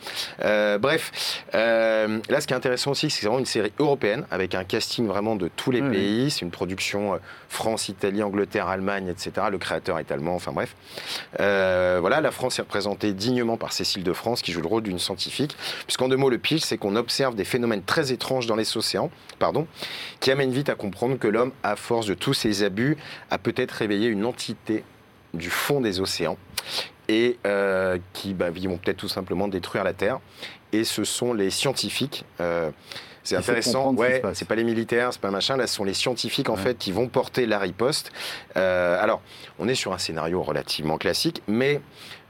Euh, bref, euh, là ce qui est intéressant aussi, c'est que c'est vraiment une série européenne avec un casting vraiment de tous les Oui, pays. C'est une production euh, France, Italie, Angleterre, Allemagne, etc. Le créateur est allemand, enfin bref. Voilà, la France est représentée dignement par Cécile de France qui joue le rôle d'une scientifique. Puisqu'en deux mots, le pitch, c'est qu'on observe des phénomènes très étranges dans les océans, pardon, qui amènent vite à comprendre que l'homme, à force de tous ses abus, a peut-être réveillé une entité du fond des océans et euh, qui bah, ils vont peut-être tout simplement détruire la Terre. Et ce sont les scientifiques, euh, C'est intéressant. Ouais, c'est pas les militaires, c'est pas machin. Là, ce sont les scientifiques en fait qui vont porter la riposte. Euh, alors, on est sur un scénario relativement classique, mais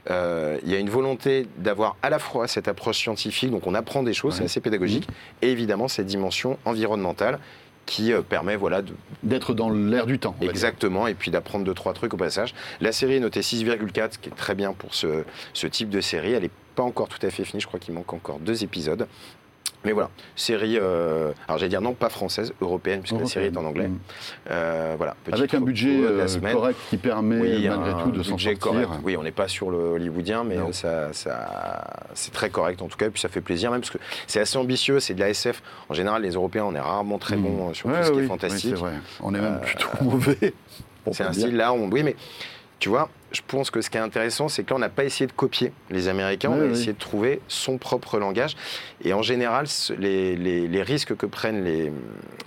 euh, il y a une volonté d'avoir à la fois cette approche scientifique, donc on apprend des choses, c'est assez pédagogique, et évidemment cette dimension environnementale qui euh, permet voilà, d'être dans l'air du temps. Exactement, et puis d'apprendre deux, trois trucs au passage. La série est notée 6,4, ce qui est très bien pour ce, ce type de série. Elle n'est pas encore tout à fait finie, je crois qu'il manque encore deux épisodes. Mais voilà, série, euh, alors j'allais dire non pas française, européenne, puisque la série est en anglais. Mm. Euh, voilà, Avec un budget euh, correct qui permet malgré tout de s'en sortir. Correct. Oui, on n'est pas sur le hollywoodien, mais ça, ça c'est très correct en tout cas, et puis ça fait plaisir même, parce que c'est assez ambitieux, c'est de la SF. En général, les Européens, on est rarement très mm. bons sur tout ce qui est fantastique. Oui, vrai. On est même plutôt mauvais. C'est un style là, on... oui, mais tu vois, je pense que ce qui est intéressant, c'est que là, on n'a pas essayé de copier les Américains, on a essayé de trouver son propre langage. Et en général, les, risques que prennent les,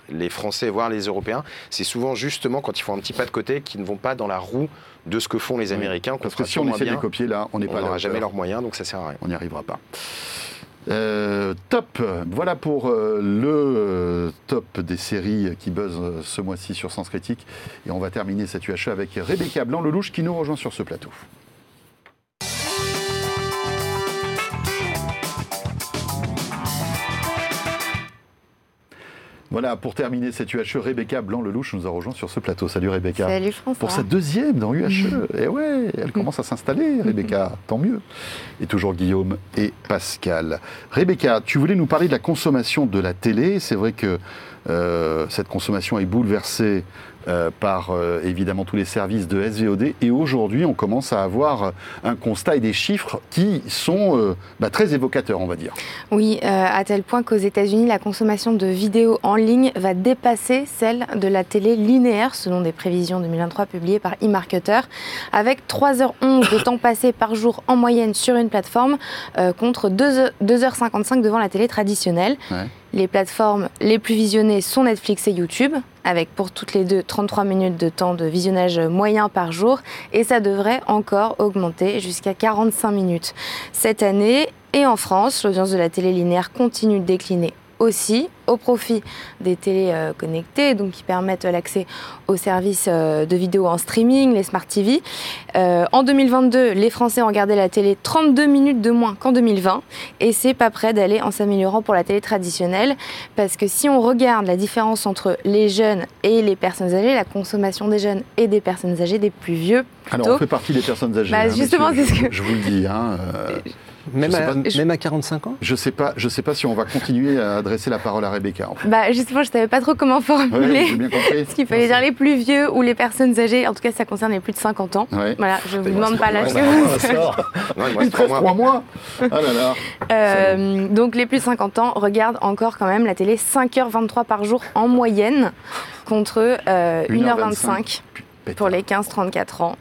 les, Français, voire les Européens, c'est souvent justement quand ils font un petit pas de côté, qu'ils ne vont pas dans la roue de ce que font les Américains. Parce que si on essaie de les copier, là, on n'est pas On n'aura jamais leurs moyens, donc ça sert à rien. On n'y arrivera pas. Euh, top, voilà pour euh, le euh, top des séries qui buzzent ce mois-ci sur Sens Critique. Et on va terminer cette UHE avec Rebecca Blanc-Lelouch qui nous rejoint sur ce plateau. Voilà, pour terminer cette UHE, Rebecca Blanc-Lelouch nous a rejoint sur ce plateau. Salut Rebecca. Salut François. Pour sa deuxième dans UHE. et eh ouais, elle commence à s'installer, Rebecca. Tant mieux. Et toujours Guillaume et Pascal. Rebecca, tu voulais nous parler de la consommation de la télé. C'est vrai que euh, cette consommation est bouleversée euh, par euh, évidemment tous les services de SVOD. Et aujourd'hui, on commence à avoir un constat et des chiffres qui sont euh, bah, très évocateurs, on va dire. Oui, à tel point qu'aux États-Unis, la consommation de vidéos en ligne va dépasser celle de la télé linéaire, selon des prévisions 2023 publiées par eMarketer, avec 3h11 de temps passé par jour en moyenne sur une plateforme contre 2, h 55 devant la télé traditionnelle. Les plateformes les plus visionnées sont Netflix et YouTube, avec pour toutes les deux 33 minutes de temps de visionnage moyen par jour, et ça devrait encore augmenter jusqu'à 45 minutes cette année. Et en France, l'audience de la télé linéaire continue de décliner aussi au profit des télés euh, connectées, donc qui permettent l'accès aux services euh, de vidéo en streaming, les smart TV. Euh, en 2022, les Français ont regardé la télé 32 minutes de moins qu'en 2020, et c'est pas prêt d'aller en s'améliorant pour la télé traditionnelle, parce que si on regarde la différence entre les jeunes et les personnes âgées, la consommation des jeunes et des personnes âgées, des plus vieux. Alors on fait partie des personnes âgées. Bah, hein, justement, c'est ce que je vous le dis. Hein, même, à, même à 45 ans Je sais pas. Je sais pas si on va continuer à adresser la parole à Rebecca. Bah justement, je savais pas trop comment formuler. Ouais, bien compris. Ce qu'il fallait dire les plus vieux ou les personnes âgées. En tout cas, ça concerne les plus de 50 ans. Voilà, je vous demande pas l'âge vous. Il reste 3 mois. Ah là là. Euh, donc les plus de 50 ans regardent encore quand même la télé 5h23 par jour en moyenne contre 1h25 euh, pour les 15-34 ans.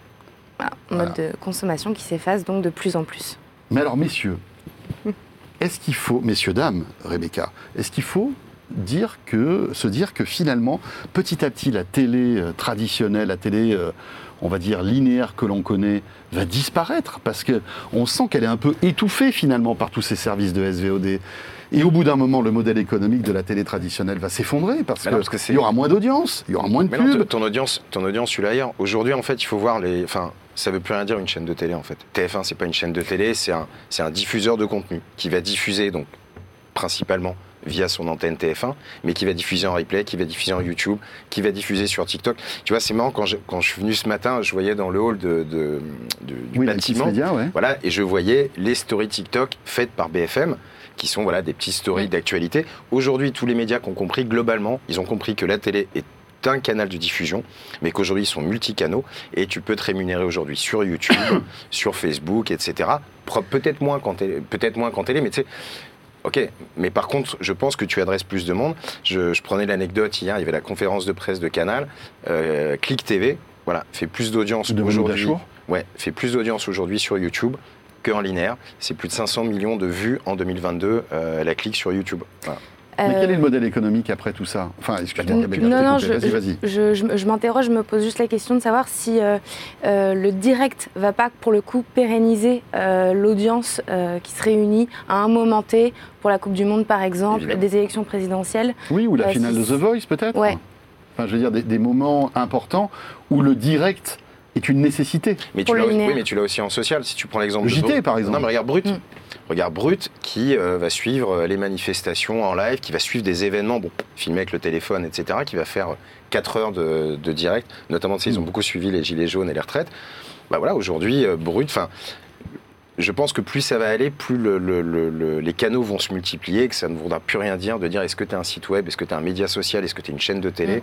Voilà, mode de consommation qui s'efface donc de plus en plus. Mais alors, messieurs, est-ce qu'il faut, messieurs, dames, Rebecca, est-ce qu'il faut dire que, se dire que finalement, petit à petit, la télé euh, traditionnelle, la télé, euh, on va dire, linéaire que l'on connaît, va disparaître Parce qu'on sent qu'elle est un peu étouffée finalement par tous ces services de SVOD. Et au bout d'un moment, le modèle économique de la télé traditionnelle va s'effondrer parce qu'il y aura moins d'audience, il y aura moins de pubs. ton audience, ton audience, tu l'as Aujourd'hui, en fait, il faut voir les. Enfin, ça veut plus rien dire une chaîne de télé en fait. TF1, c'est pas une chaîne de télé, c'est un, un diffuseur de contenu qui va diffuser donc principalement via son antenne TF1, mais qui va diffuser en replay, qui va diffuser en YouTube, qui va diffuser sur TikTok. Tu vois, c'est marrant, quand je, quand je suis venu ce matin, je voyais dans le hall de, de, du bâtiment, voilà, et je voyais les stories TikTok faites par BFM, qui sont voilà, des petites stories d'actualité. Aujourd'hui, tous les médias qui ont compris, globalement, ils ont compris que la télé est un canal de diffusion, mais qu'aujourd'hui ils sont multicanaux et tu peux te rémunérer aujourd'hui sur YouTube, sur Facebook, etc. Peut-être moins quand peut-être moins quand télé, mais tu sais. Ok, mais par contre, je pense que tu adresses plus de monde. Je, prenais l'anecdote hier, il y avait la conférence de presse de Canal, euh, Click TV, voilà, fait plus d'audience aujourd'hui. Ouais, fait plus d'audience aujourd'hui sur YouTube qu'en linéaire. C'est plus de 500 millions de vues en 2022 euh, la clique sur YouTube. Mais quel est Euh, le modèle économique après tout ça? Enfin, excuse-moi, Non, non, je, vas-y, je, je- je m'interroge, je me pose juste la question de savoir si euh, euh, le direct va pas, pour le coup, pérenniser euh, l'audience euh, qui se réunit à un moment T pour la Coupe du Monde, par exemple, Évidemment. des élections présidentielles. Oui, ou la Euh, finale si- de The Voice, peut-être? Ouais. Enfin, je veux dire, des, des moments importants où le direct est une nécessité. Mais tu l'as oui, mais tu l'as aussi en social. Si tu prends l'exemple Le de JT, Brut- par exemple. Non, mais regarde Brut. Mm. Regarde Brut qui euh, va suivre euh, les manifestations en live, qui va suivre des événements, bon, filmés avec le téléphone, etc., qui va faire 4 heures de, de direct. Notamment, tu sais, ils ont Mm. beaucoup suivi les gilets jaunes et les retraites. Bah voilà, aujourd'hui, euh, Brut, enfin. Je pense que plus ça va aller, plus le- le- le- le- les canaux vont se multiplier, que ça ne voudra plus rien dire de dire est-ce que tu as un site web, est-ce que tu as un média social, est-ce que tu as une chaîne de télé?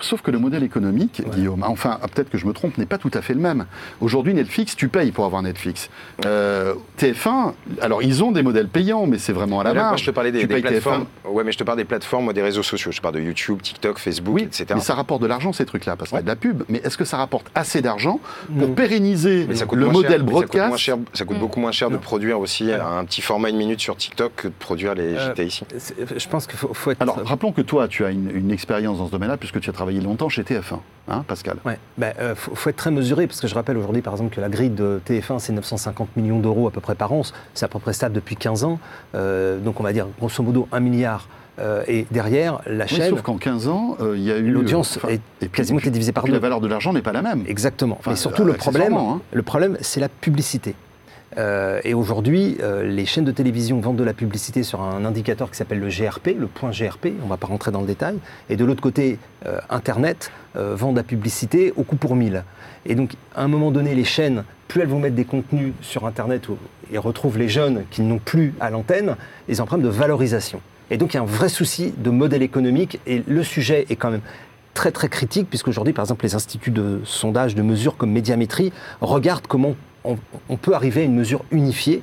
Sauf que le modèle économique, Guillaume, enfin, ah, peut-être que je me trompe, n'est pas tout à fait le même. Aujourd'hui, Netflix, tu payes pour avoir Netflix. Euh, TF1, alors ils ont des modèles payants, mais c'est vraiment à la marge. je te parlais des, tu des payes plateformes. TF1. Ouais, mais je te parle des plateformes, moi, des réseaux sociaux. Je parle de YouTube, TikTok, Facebook, Oui, etc. mais ça rapporte de l'argent ces trucs-là, parce qu'il y a Ouais. de la pub. Mais est-ce que ça rapporte assez d'argent pour Non. pérenniser le modèle cher, mais ça coûte, broadcast moins cher- ça coûte Mm. beaucoup moins cher de Non. produire aussi un petit format une minute sur TikTok que de produire les Euh, JT ici. Je pense qu'il faut, faut être. Alors, rappelons que toi, tu as une, une expérience dans ce domaine-là, puisque tu as travaillé longtemps chez TF1, hein, Pascal Ouais, bah, euh, faut, faut être très mesuré parce que je rappelle aujourd'hui par exemple que la grille de TF1 c'est 950 millions d'euros à peu près par an, c'est à peu près stable depuis 15 ans, Euh, donc on va dire grosso modo 1 milliard. Euh, et derrière la Oui, chaîne, sauf qu'en 15 ans, euh, il y a eu. l'audience est et puis- quasiment été divisée par deux. la valeur de l'argent n'est pas la même. Exactement. Mais surtout le problème, hein. le problème c'est la publicité. Euh, et aujourd'hui, euh, les chaînes de télévision vendent de la publicité sur un indicateur qui s'appelle le GRP, le point GRP, on ne va pas rentrer dans le détail. Et de l'autre côté, euh, Internet vend de la publicité au coût pour mille. Et donc, à un moment donné, les chaînes, plus elles vont mettre des contenus sur Internet et retrouvent les jeunes qui n'ont plus à l'antenne, ils un problème de valorisation. Et donc, il y a un vrai souci de modèle économique. Et le sujet est quand même très très critique, puisqu'aujourd'hui, par exemple, les instituts de sondage, de mesure comme Médiamétrie regardent comment on, on peut arriver à une mesure unifiée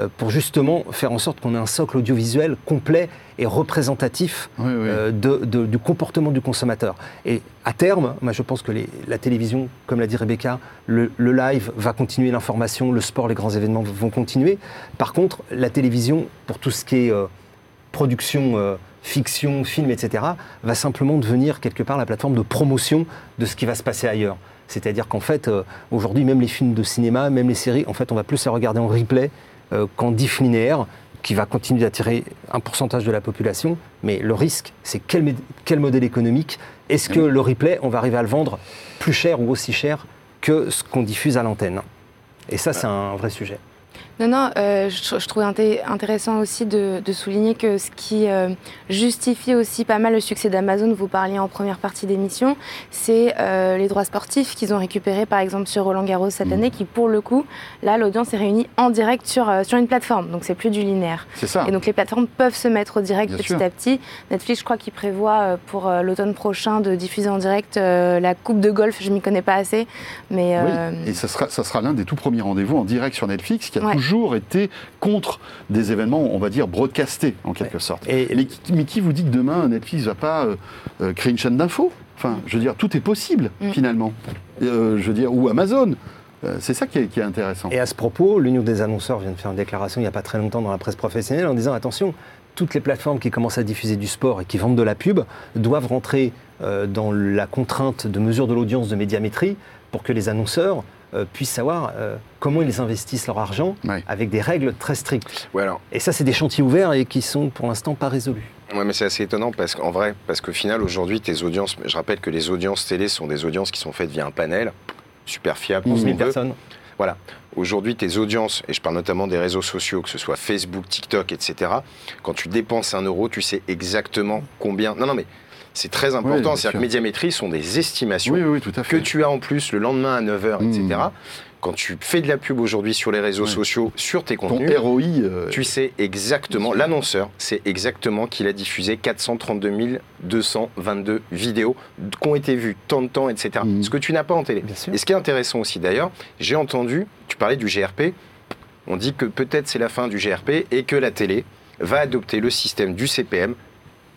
euh, pour justement faire en sorte qu'on ait un socle audiovisuel complet et représentatif Oui, oui. euh, de- de- du comportement du consommateur. Et à terme, moi je pense que les- la télévision, comme l'a dit Rebecca, le, le live va continuer, l'information, le sport, les grands événements vont continuer. Par contre, la télévision, pour tout ce qui est euh, production, euh, fiction, film, etc., va simplement devenir quelque part la plateforme de promotion de ce qui va se passer ailleurs. C'est-à-dire qu'en fait, euh, aujourd'hui, même les films de cinéma, même les séries, on va plus les regarder en replay euh, qu'en diff linéaire, qui va continuer d'attirer un pourcentage de la population. Mais le risque, c'est quel modèle économique Est-ce que le replay, on va arriver à le vendre plus cher ou aussi cher que ce qu'on diffuse à l'antenne? Et ça, c'est un vrai sujet. Non, non, euh, je, je trouvais inté- intéressant aussi de, de souligner que ce qui euh, justifie aussi pas mal le succès d'Amazon, vous parliez en première partie d'émission, c'est euh, les droits sportifs qu'ils ont récupérés par exemple sur Roland Garros cette Mhm. année, qui pour le coup, là, l'audience est réunie en direct sur, sur une plateforme, donc c'est plus du linéaire. C'est ça. Et donc les plateformes peuvent se mettre au direct Bien petit sûr. à petit. Netflix, je crois qu'il prévoit pour l'automne prochain de diffuser en direct la Coupe de golf. Je m'y connais pas assez, mais Oui, et ça sera, ça sera l'un des tout premiers rendez-vous en direct sur Netflix qui a Ouais. toujours été contre des événements, on va dire, broadcastés en quelque sorte. Et Mais, qui- mais qui vous dit que demain Netflix va pas euh, euh, créer une chaîne d'infos? Enfin, je veux dire, tout est possible Mm. finalement. Euh, je veux dire, ou Amazon. C'est ça qui est, qui est intéressant. Et à ce propos, l'Union des annonceurs vient de faire une déclaration il n'y a pas très longtemps dans la presse professionnelle en disant attention, toutes les plateformes qui commencent à diffuser du sport et qui vendent de la pub doivent rentrer euh, dans la contrainte de mesure de l'audience de médiamétrie pour que les annonceurs euh, puissent savoir euh, comment ils investissent leur argent Ouais. avec des règles très strictes. Ouais, alors, Et ça, c'est des chantiers ouverts et qui sont pour l'instant pas résolus. ouais, mais c'est assez étonnant parce qu'en vrai, parce qu'au final, aujourd'hui, tes audiences, je rappelle que les audiences télé sont des audiences qui sont faites via un panel, super fiable, 11 tout ce 000 qu'on veut. personnes. Voilà. Aujourd'hui, tes audiences, et je parle notamment des réseaux sociaux, que ce soit Facebook, TikTok, etc., quand tu dépenses un euro, tu sais exactement combien. Non, non, mais c'est très important. C'est-à-dire que médiamétrie sont des estimations Oui, oui, tout à que tu as en plus le lendemain à 9h, Mm. etc. Quand tu fais de la pub aujourd'hui sur les réseaux sociaux, sur tes Ton contenus, ROI. euh, tu sais exactement, l'annonceur sait exactement qu'il a diffusé 432 222 vidéos qui ont été vues tant de temps, etc. Mhm. Ce que tu n'as pas en télé. Et ce qui est intéressant aussi d'ailleurs, j'ai entendu, tu parlais du GRP, on dit que peut-être c'est la fin du GRP et que la télé va adopter le système du CPM,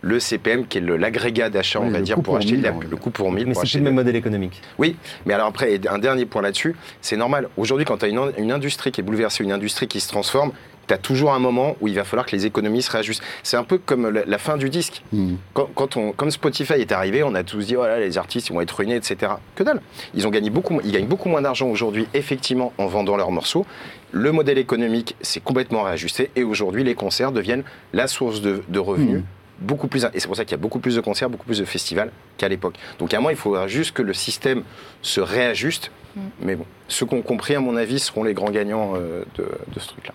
le CPM qui est l'agrégat d'achat, Oui, on va dire, pour acheter mille, le coût pour 1000 Mais c'est le même modèle économique. oui, mais alors après, un dernier point là-dessus, c'est normal. Aujourd'hui, quand tu as une, une industrie qui est bouleversée, une industrie qui se transforme, tu as toujours un moment où il va falloir que les économies se réajustent. C'est un peu comme la, fin du disque. Hmm. Quand, on, comme Spotify est arrivé, on a tous dit, voilà, les artistes ils vont être ruinés, etc. Que dalle. Ils, ont gagné beaucoup, ils gagnent beaucoup moins d'argent aujourd'hui, effectivement, en vendant leurs morceaux. Le modèle économique s'est complètement réajusté et aujourd'hui, les concerts deviennent la source de, revenus. Hmm. Beaucoup plus, et c'est pour ça qu'il y a beaucoup plus de concerts, beaucoup plus de festivals qu'à l'époque. Donc à moi, il faudra juste que le système se réajuste. Hmm. Mais bon, ceux qui ont compris, à mon avis, seront les grands gagnants euh, de ce truc-là.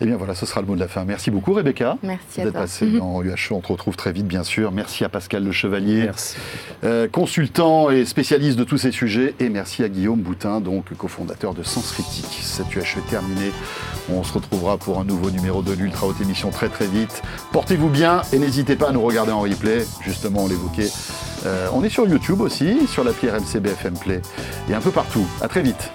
Eh bien voilà, ce sera le mot de la fin. Merci beaucoup Rebecca. Merci d'être passé dans UHO. On te retrouve très vite, bien sûr. Merci à Pascal Le Chevalier, euh, consultant et spécialiste de tous ces sujets. Et merci à Guillaume Boutin, donc cofondateur de Sens Critique. Cette UHE est terminée. On se retrouvera pour un nouveau numéro de l'Ultra Haute Émission très très vite. Portez-vous bien et n'hésitez pas à nous regarder en replay. Justement, on l'évoquait. Euh, on est sur YouTube aussi, sur l'appli RMC BFM Play et un peu partout. À très vite.